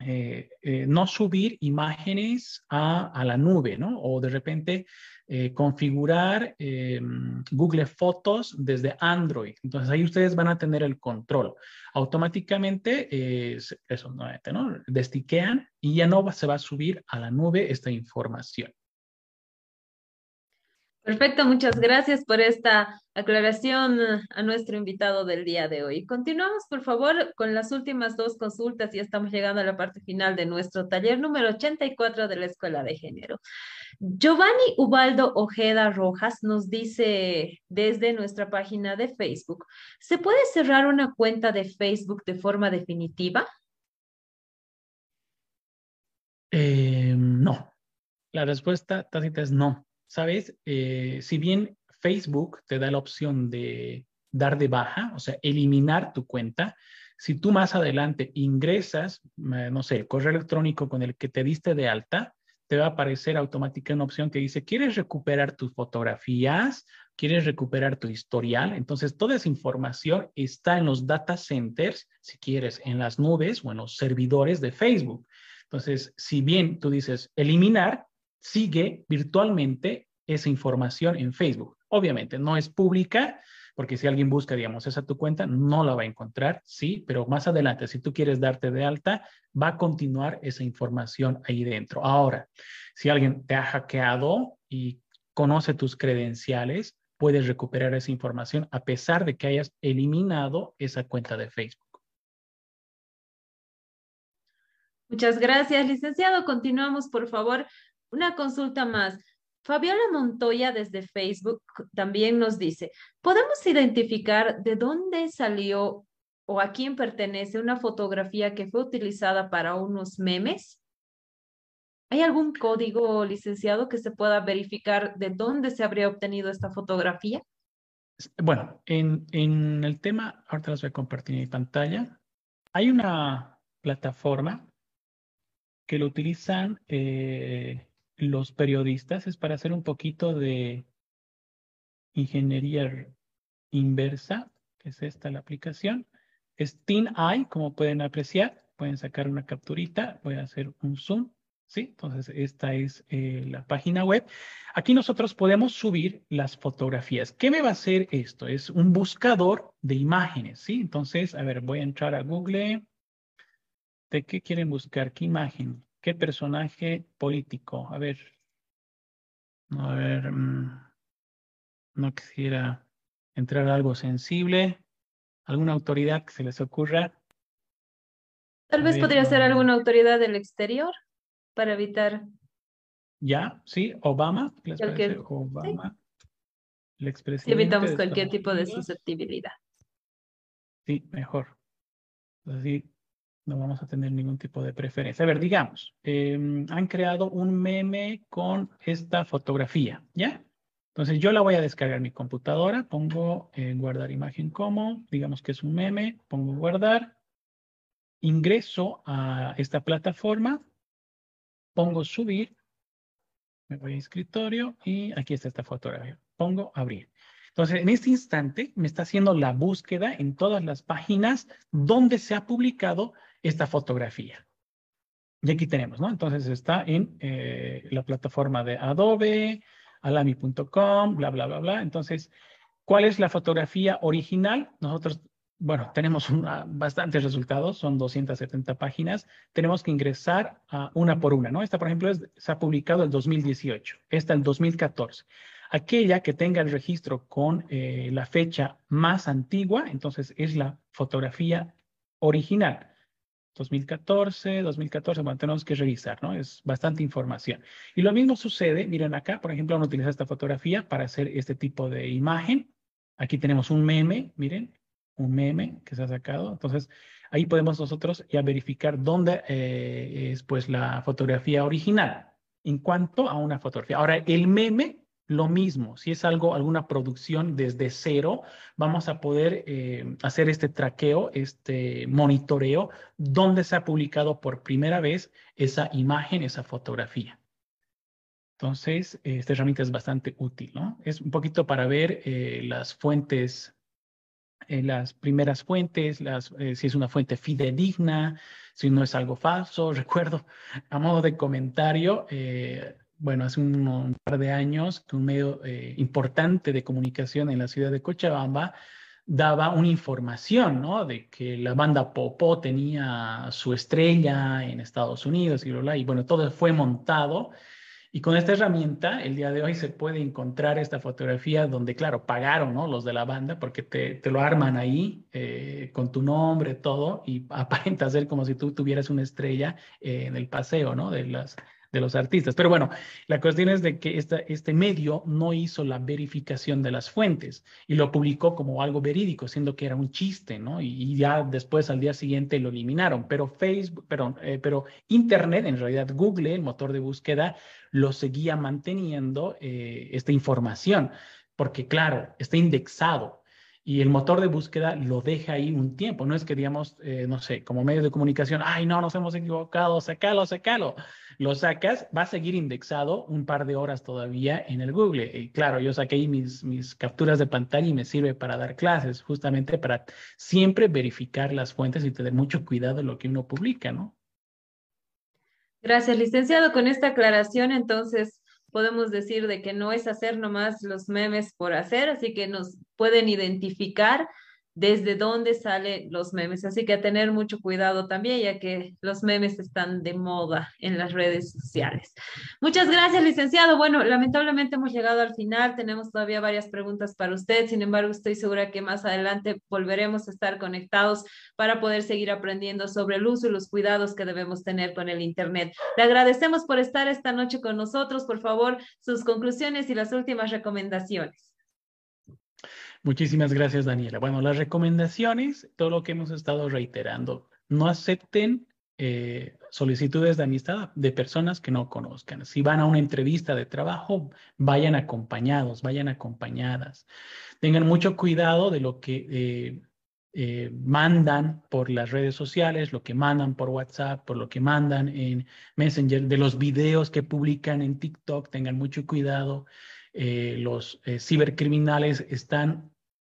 eh, no subir imágenes a, la nube, ¿no? O de repente eh, configurar Google Fotos desde Android. Entonces ahí ustedes van a tener el control. Automáticamente, eso, ¿no? Destiquean y ya no se va a subir a la nube esta información. Perfecto, muchas gracias por esta aclaración a nuestro invitado del día de hoy. Continuamos, por favor, con las últimas dos consultas y estamos llegando a la parte final de nuestro taller número 84 de la Escuela de Género. Giovanni Ubaldo Ojeda Rojas nos dice desde nuestra página de Facebook, ¿se puede cerrar una cuenta de Facebook de forma definitiva? Eh, no. La respuesta tácita es no. ¿Sabes? Eh, si bien Facebook te da la opción de dar de baja, o sea, eliminar tu cuenta, si tú más adelante ingresas, eh, no sé, el correo electrónico con el que te diste de alta, te va a aparecer automáticamente una opción que dice, ¿quieres recuperar tus fotografías? ¿Quieres recuperar tu historial? Entonces, toda esa información está en los data centers, si quieres, en las nubes o en los servidores de Facebook. Entonces, si bien tú dices eliminar, sigue virtualmente esa información en Facebook. Obviamente no es pública, porque si alguien busca, digamos, esa tu cuenta, no la va a encontrar, sí, pero más adelante, si tú quieres darte de alta, va a continuar esa información ahí dentro. Ahora, si alguien te ha hackeado y conoce tus credenciales, puedes recuperar esa información a pesar de que hayas eliminado esa cuenta de Facebook. Muchas gracias, licenciado. Continuamos, por favor, una consulta más. Fabiola Montoya desde Facebook también nos dice, ¿podemos identificar de dónde salió o a quién pertenece una fotografía que fue utilizada para unos memes? ¿Hay algún código licenciado que se pueda verificar de dónde se habría obtenido esta fotografía? Bueno, en, en el tema, ahorita les voy a compartir mi pantalla. Hay una plataforma que lo utilizan eh, los periodistas es para hacer un poquito de, ingeniería inversa, que es esta la aplicación. Es Eye, como pueden apreciar. Pueden sacar una capturita. Voy a hacer un zoom. ¿sí? Entonces, esta es eh, la página web. Aquí nosotros podemos subir las fotografías. ¿Qué me va a hacer esto? Es un buscador de imágenes, ¿sí? Entonces, a ver, voy a entrar a Google. ¿De qué quieren buscar? ¿Qué imagen? ¿Qué personaje político? A ver. A ver. Mm, no quisiera entrar a algo sensible. ¿Alguna autoridad que se les ocurra? Tal vez podría ser alguna autoridad del exterior para evitar. Ya, sí, Obama. Obama. El expresidente. evitamos cualquier tipo de susceptibilidad. Sí, mejor. Así no vamos a tener ningún tipo de preferencia. A ver, digamos, em, han creado un meme con esta fotografía, ¿ya? Entonces yo la voy a descargar en mi computadora, pongo en guardar imagen como, digamos que es un meme, pongo guardar, ingreso a esta plataforma, pongo subir, me voy a escritorio y aquí está esta fotografía. Pongo abrir. Entonces, en este instante me está haciendo la búsqueda en todas las páginas donde se ha publicado esta fotografía. Y aquí tenemos, ¿no? Entonces está en eh, la plataforma de Adobe, alami.com, bla, bla, bla, bla. Entonces, ¿cuál es la fotografía original? Nosotros bueno, tenemos bastantes resultados, son 270 páginas. Tenemos que ingresar a una por una, ¿no? Esta, por ejemplo, se ha publicado el 2018, esta el 2014. Aquella que tenga el registro con eh, la fecha más antigua, entonces es la fotografía original. 2014, 2014, bueno, tenemos que revisar, ¿no? Es bastante información. Y lo mismo sucede, miren acá, por ejemplo, uno utiliza esta fotografía para hacer este tipo de imagen. Aquí tenemos un meme, miren, un meme que se ha sacado. Entonces, ahí podemos nosotros ya verificar dónde eh, es pues la fotografía original en cuanto a una fotografía. Ahora, el meme, lo mismo. Si es algo, alguna producción desde cero, vamos a poder eh, hacer este traqueo, este monitoreo, dónde se ha publicado por primera vez esa imagen, esa fotografía. Entonces, esta herramienta es bastante útil, ¿no? Es un poquito para ver eh, las fuentes en las primeras fuentes, eh, si es una fuente fidedigna, si no es algo falso. Recuerdo, a modo de comentario, eh, bueno, hace un, par de años un medio eh, importante de comunicación en la ciudad de Cochabamba daba una información, ¿no? De que la banda Popó tenía su estrella en Estados Unidos y, y bueno, todo fue montado y con esta herramienta, el día de hoy se puede encontrar esta fotografía donde, claro, pagaron ¿no? los de la banda porque te, te lo arman ahí eh, con tu nombre, todo, y aparenta ser como si tú tuvieras una estrella eh, en el paseo ¿no? de las de los artistas. Pero bueno, la cuestión es de que esta, este medio no hizo la verificación de las fuentes y lo publicó como algo verídico, siendo que era un chiste, ¿no? Y, ya después al día siguiente lo eliminaron. Pero Facebook, eh, pero Internet, en realidad Google, el motor de búsqueda, lo seguía manteniendo eh, esta información, porque claro, está indexado y el motor de búsqueda lo deja ahí un tiempo. No es que digamos, eh, no sé, como medio de comunicación, ay, no, nos hemos equivocado, sacalo, sacalo. Lo sacas, va a seguir indexado un par de horas todavía en el Google. Y claro, yo saqué ahí mis, mis capturas de pantalla y me sirve para dar clases, justamente para siempre verificar las fuentes y tener mucho cuidado en lo que uno publica, ¿no? Gracias, licenciado. Con esta aclaración, entonces, podemos decir de que no es hacer nomás los memes por hacer, así que nos pueden identificar desde dónde salen los memes. Así que a tener mucho cuidado también, ya que los memes están de moda en las redes sociales. Muchas gracias, licenciado. Bueno, lamentablemente hemos llegado al final. Tenemos todavía varias preguntas para usted. Sin embargo, estoy segura que más adelante volveremos a estar conectados para poder seguir aprendiendo sobre el uso y los cuidados que debemos tener con el Internet. Le agradecemos por estar esta noche con nosotros. Por favor, sus conclusiones y las últimas recomendaciones. Muchísimas gracias, Daniela. Bueno, las recomendaciones, todo lo que hemos estado reiterando, no acepten eh, solicitudes de amistad de personas que no conozcan. Si van a una entrevista de trabajo, vayan acompañados, vayan acompañadas. Tengan mucho cuidado de lo que eh, eh, mandan por las redes sociales, lo que mandan por WhatsApp, por lo que mandan en Messenger, de los videos que publican en TikTok, tengan mucho cuidado. Eh, los eh, cibercriminales están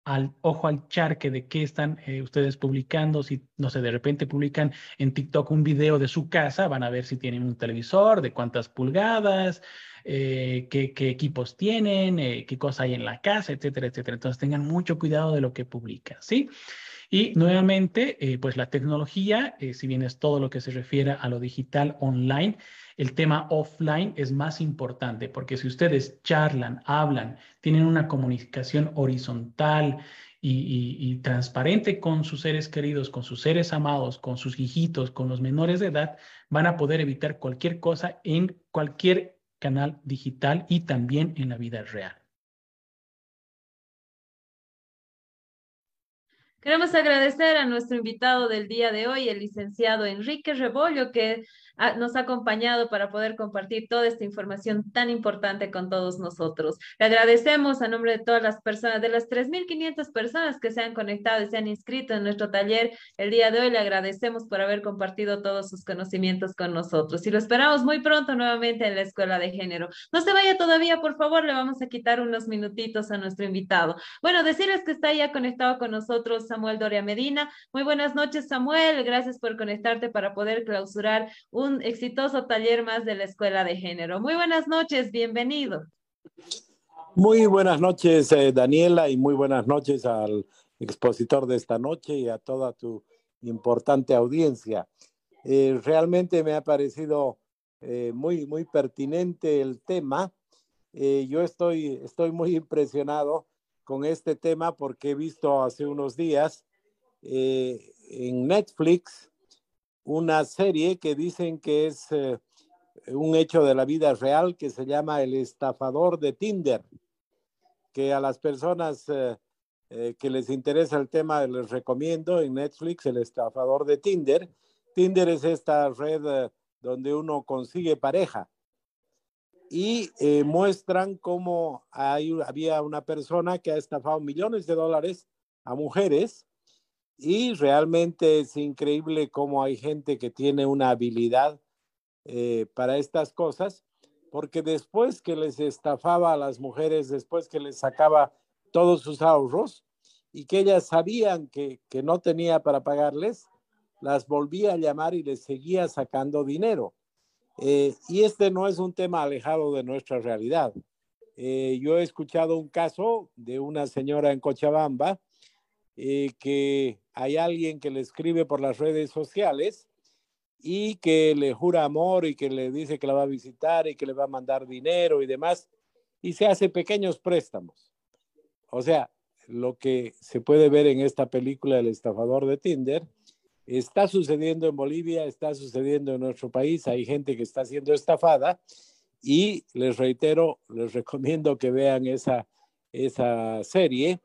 al ojo al charque de qué están eh, ustedes publicando. Si, no sé, de repente publican en TikTok un video de su casa, van a ver si tienen un televisor, de cuántas pulgadas, qué, qué, equipos tienen, qué cosa hay en la casa, etcétera, etcétera. Entonces tengan mucho cuidado de lo que publican, ¿sí? Y nuevamente, pues la tecnología, si bien es todo lo que se refiere a lo digital online, el tema offline es más importante porque si ustedes charlan, hablan, tienen una comunicación horizontal y, transparente con sus seres queridos, con sus seres amados, con sus hijitos, con los menores de edad, van a poder evitar cualquier cosa en cualquier canal digital y también en la vida real. Queremos agradecer a nuestro invitado del día de hoy, el licenciado Enrique Rebollo, que nos ha acompañado para poder compartir toda esta información tan importante con todos nosotros. Le agradecemos a nombre de todas las personas, de las 3.500 personas que se han conectado y se han inscrito en nuestro taller el día de hoy. Le agradecemos por haber compartido todos sus conocimientos con nosotros y lo esperamos muy pronto nuevamente en la Escuela de Género. No se vaya todavía, por favor, le vamos a quitar unos minutitos a nuestro invitado. Bueno, decirles que está ya conectado con nosotros Samuel Doria Medina. Muy buenas noches, Samuel. Gracias por conectarte para poder clausurar un un exitoso taller más de la Escuela de Género. Muy buenas noches, bienvenido. Muy buenas noches, eh, Daniela, y muy buenas noches al expositor de esta noche y a toda tu importante audiencia. Eh, realmente me ha parecido eh, muy, muy pertinente el tema. yo estoy, estoy muy impresionado con este tema porque he visto hace unos días en Netflix una serie que dicen que es eh, un hecho de la vida real que se llama El estafador de Tinder, que a las personas eh, eh, que les interesa el tema les recomiendo en Netflix El estafador de Tinder. Tinder es esta red donde uno consigue pareja y muestran cómo hay, había una persona que ha estafado millones de dólares a mujeres y realmente es increíble cómo hay gente que tiene una habilidad eh, para estas cosas, porque después que les estafaba a las mujeres, después que les sacaba todos sus ahorros y que ellas sabían que, no tenía para pagarles, las volvía a llamar y les seguía sacando dinero. Eh, y este no es un tema alejado de nuestra realidad. Eh, yo he escuchado un caso de una señora en Cochabamba que hay alguien que le escribe por las redes sociales y que le jura amor y que le dice que la va a visitar y que le va a mandar dinero y demás, y se hace pequeños préstamos. O sea, lo que se puede ver en esta película El estafador de Tinder está sucediendo en Bolivia, está sucediendo en nuestro país, hay gente que está siendo estafada y les reitero, les recomiendo que vean esa, esa serie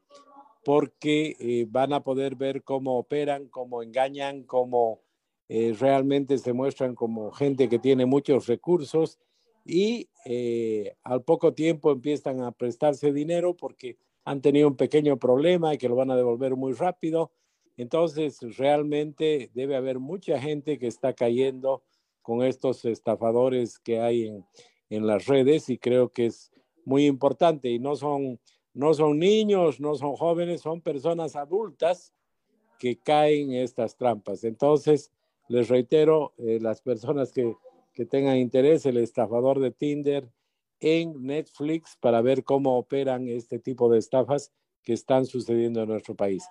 porque eh, van a poder ver cómo operan, cómo engañan, cómo eh, realmente se muestran como gente que tiene muchos recursos y eh, al poco tiempo empiezan a prestarse dinero porque han tenido un pequeño problema y que lo van a devolver muy rápido. Entonces, realmente debe haber mucha gente que está cayendo con estos estafadores que hay en, en las redes y creo que es muy importante y no son no son niños, no son jóvenes, son personas adultas que caen en estas trampas. Entonces, les reitero, eh, las personas que, tengan interés, el estafador de Tinder en Netflix para ver cómo operan este tipo de estafas que están sucediendo en nuestro país.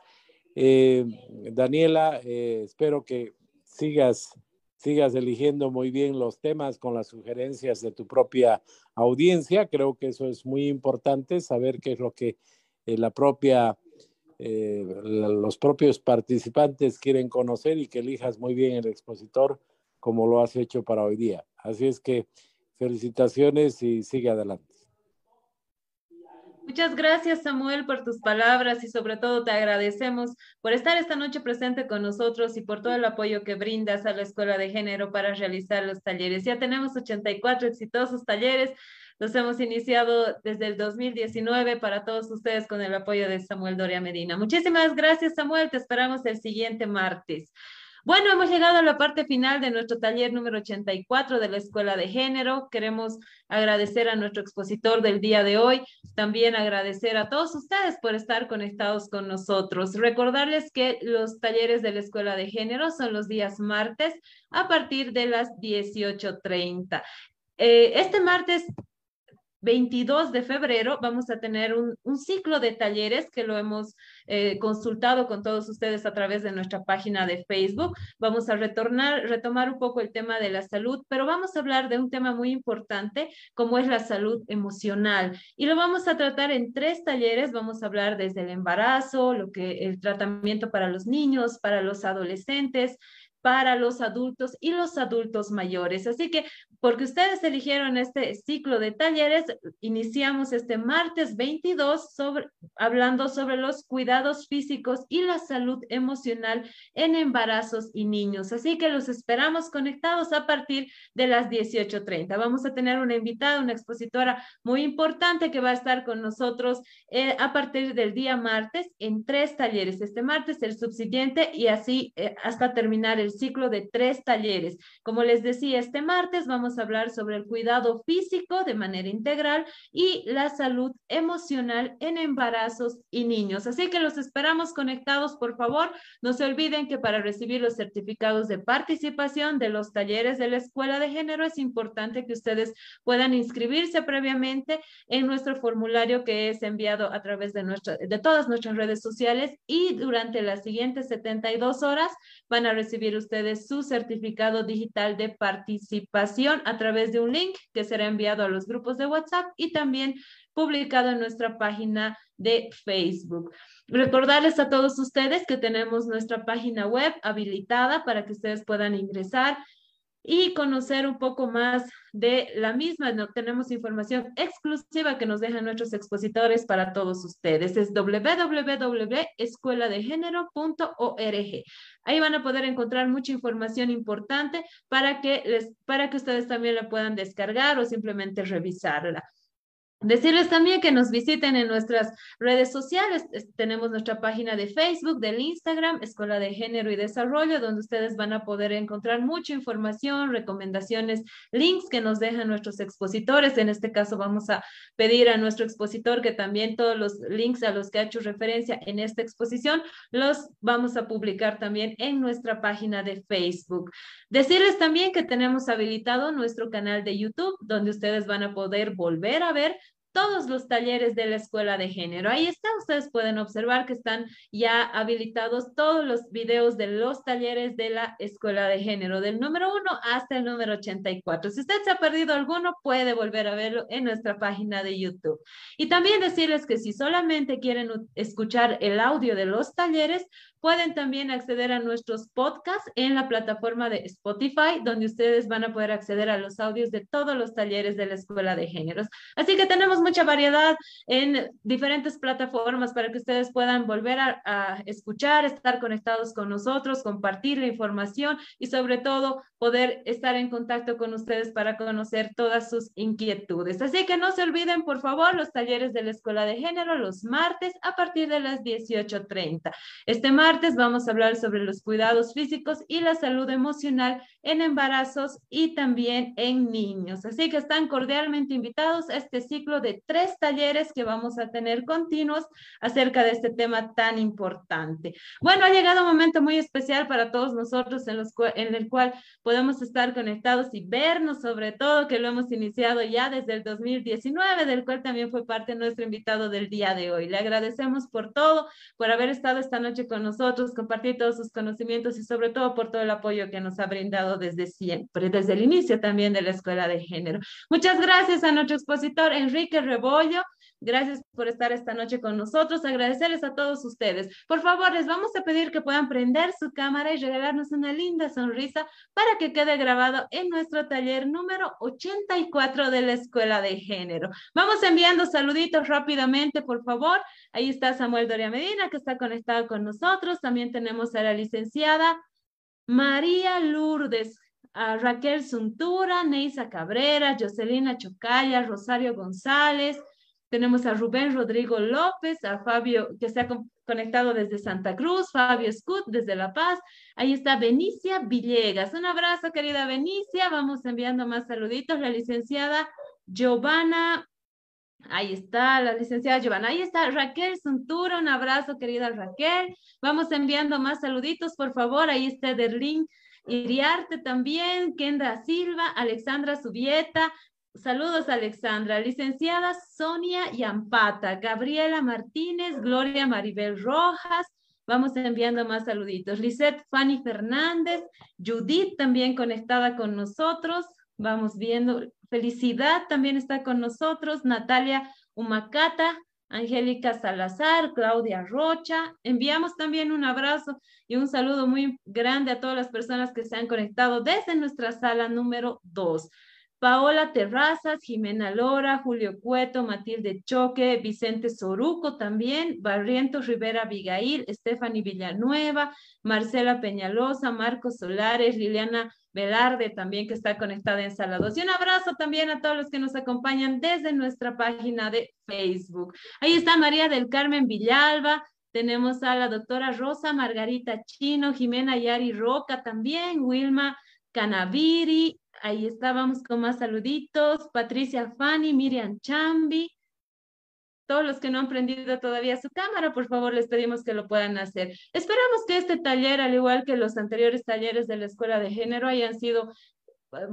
Eh, Daniela, eh, espero que sigas sigas eligiendo muy bien los temas con las sugerencias de tu propia audiencia. Creo que eso es muy importante, saber qué es lo que eh, la propia, eh, los propios participantes quieren conocer y que elijas muy bien el expositor como lo has hecho para hoy día. Así es que felicitaciones y sigue adelante. Muchas gracias, Samuel, por tus palabras y sobre todo te agradecemos por estar esta noche presente con nosotros y por todo el apoyo que brindas a la Escuela de Género para realizar los talleres. Ya tenemos 84 exitosos talleres. Los hemos iniciado desde el 2019 para todos ustedes con el apoyo de Samuel Doria Medina. Muchísimas gracias, Samuel. Te esperamos el siguiente martes. Bueno, hemos llegado a la parte final de nuestro taller número 84 de la Escuela de Género. Queremos agradecer a nuestro expositor del día de hoy, también agradecer a todos ustedes por estar conectados con nosotros. Recordarles que los talleres de la Escuela de Género son los días martes a partir de las 18.30. Eh, este martes 22 de febrero vamos a tener un, ciclo de talleres que lo hemos eh, consultado con todos ustedes a través de nuestra página de Facebook. Vamos a retornar, retomar un poco el tema de la salud, pero vamos a hablar de un tema muy importante como es la salud emocional. Y lo vamos a tratar en tres talleres. Vamos a hablar desde el embarazo, lo que el tratamiento para los niños, para los adolescentes, para los adultos y los adultos mayores. Así que, porque ustedes eligieron este ciclo de talleres, iniciamos este martes 22 sobre, hablando sobre los cuidados físicos y la salud emocional en embarazos y niños. Así que los esperamos conectados a partir de las 18.30. Vamos a tener una invitada, una expositora muy importante que va a estar con nosotros eh, a partir del día martes en tres talleres. Este martes, el subsiguiente y así eh, hasta terminar el ciclo de tres talleres. Como les decía, este martes vamos a hablar sobre el cuidado físico de manera integral y la salud emocional en embarazos y niños. Así que los esperamos conectados, por favor. No se olviden que para recibir los certificados de participación de los talleres de la Escuela de Género es importante que ustedes puedan inscribirse previamente en nuestro formulario que es enviado a través de, nuestra, de todas nuestras redes sociales y durante las siguientes 72 horas van a recibir ustedes su certificado digital de participación a través de un link que será enviado a los grupos de WhatsApp y también publicado en nuestra página de Facebook. Recordarles a todos ustedes que tenemos nuestra página web habilitada para que ustedes puedan ingresar y conocer un poco más de la misma. Tenemos información exclusiva que nos dejan nuestros expositores para todos ustedes. Es www.escueladegénero.org. Ahí van a poder encontrar mucha información importante para que, les, para que ustedes también la puedan descargar o simplemente revisarla. Decirles también que nos visiten en nuestras redes sociales. Tenemos nuestra página de Facebook, del Instagram, Escuela de Género y Desarrollo, donde ustedes van a poder encontrar mucha información, recomendaciones, links que nos dejan nuestros expositores. En este caso vamos a pedir a nuestro expositor que también todos los links a los que ha hecho referencia en esta exposición los vamos a publicar también en nuestra página de Facebook. Decirles también que tenemos habilitado nuestro canal de YouTube, donde ustedes van a poder volver a ver todos los talleres de la Escuela de Género. Ahí está, ustedes pueden observar que están ya habilitados todos los videos de los talleres de la Escuela de Género, del número 1 hasta el número 84. Si usted se ha perdido alguno, puede volver a verlo en nuestra página de YouTube. Y también decirles que si solamente quieren escuchar el audio de los talleres, Pueden también acceder a nuestros podcasts en la plataforma de Spotify, donde ustedes van a poder acceder a los audios de todos los talleres de la Escuela de Géneros. Así que tenemos mucha variedad en diferentes plataformas para que ustedes puedan volver a, escuchar, estar conectados con nosotros, compartir la información y sobre todo poder estar en contacto con ustedes para conocer todas sus inquietudes. Así que no se olviden, por favor, los talleres de la Escuela de Género los martes a partir de las 18.30. Este martes martes vamos a hablar sobre los cuidados físicos y la salud emocional en embarazos y también en niños. Así que están cordialmente invitados a este ciclo de tres talleres que vamos a tener continuos acerca de este tema tan importante. Bueno, ha llegado un momento muy especial para todos nosotros en, los, en el cual podemos estar conectados y vernos sobre todo, que lo hemos iniciado ya desde el 2019, del cual también fue parte nuestro invitado del día de hoy. Le agradecemos por todo, por haber estado esta noche con nosotros nosotros, compartir todos sus conocimientos y sobre todo por todo el apoyo que nos ha brindado desde siempre, desde el inicio también de la Escuela de Género. Muchas gracias a nuestro expositor Enrique Rebollo. Gracias por estar esta noche con nosotros. Agradecerles a todos ustedes. Por favor, les vamos a pedir que puedan prender su cámara y regalarnos una linda sonrisa para que quede grabado en nuestro taller número 84 de la Escuela de Género. Vamos enviando saluditos rápidamente, por favor. Ahí está Samuel Doria Medina, que está conectado con nosotros. También tenemos a la licenciada María Lourdes a Raquel Suntura, Neisa Cabrera, Jocelina Chocaya, Rosario González, Tenemos a Rubén Rodrigo López, a Fabio, que se ha conectado desde Santa Cruz, Fabio Scut desde La Paz. Ahí está Benicia Villegas. Un abrazo, querida Benicia. Vamos enviando más saluditos. La licenciada Giovanna Ahí está la licenciada Giovanna. Ahí está Raquel Suntura. Un abrazo, querida Raquel. Vamos enviando más saluditos, por favor. Ahí está Derlín Iriarte también, Kendra Silva, Alexandra Subieta, Saludos, Alexandra. Licenciada Sonia Yampata, Gabriela Martínez, Gloria Maribel Rojas. Vamos enviando más saluditos. Lisette Fanny Fernández, Judith también conectada con nosotros. Vamos viendo. Felicidad también está con nosotros. Natalia Humacata, Angélica Salazar, Claudia Rocha. Enviamos también un abrazo y un saludo muy grande a todas las personas que se han conectado desde nuestra sala número 2. Paola Terrazas, Jimena Lora, Julio Cueto, Matilde Choque, Vicente Soruco también, Barrientos Rivera Abigail, Stephanie Villanueva, Marcela Peñalosa, Marcos Solares, Liliana Velarde también que está conectada en Sala 2. Y un abrazo también a todos los que nos acompañan desde nuestra página de Facebook. Ahí está María del Carmen Villalba, tenemos a la doctora Rosa Margarita Chino, Jimena Yari Roca también, Wilma Canaviri, Ahí estábamos con más saluditos. Patricia Fanny, Miriam Chambi. Todos los que no han prendido todavía su cámara, por favor, les pedimos que lo puedan hacer. Esperamos que este taller, al igual que los anteriores talleres de la Escuela de Género, hayan sido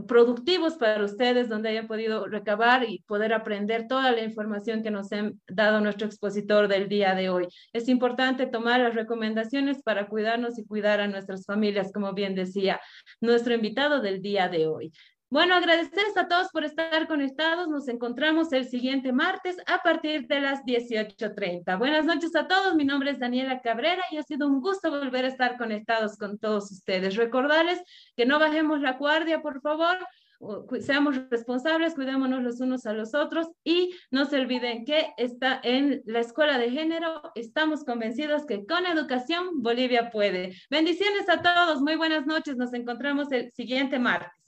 productivos para ustedes, donde hayan podido recabar y poder aprender toda la información que nos ha dado nuestro expositor del día de hoy. Es importante tomar las recomendaciones para cuidarnos y cuidar a nuestras familias, como bien decía nuestro invitado del día de hoy. Bueno, agradecerles a todos por estar conectados. Nos encontramos el siguiente martes a partir de las 18.30. Buenas noches a todos. Mi nombre es Daniela Cabrera y ha sido un gusto volver a estar conectados con todos ustedes. Recordarles que no bajemos la guardia, por favor. Seamos responsables, cuidémonos los unos a los otros y no se olviden que está en la escuela de género. Estamos convencidos que con educación Bolivia puede. Bendiciones a todos. Muy buenas noches. Nos encontramos el siguiente martes.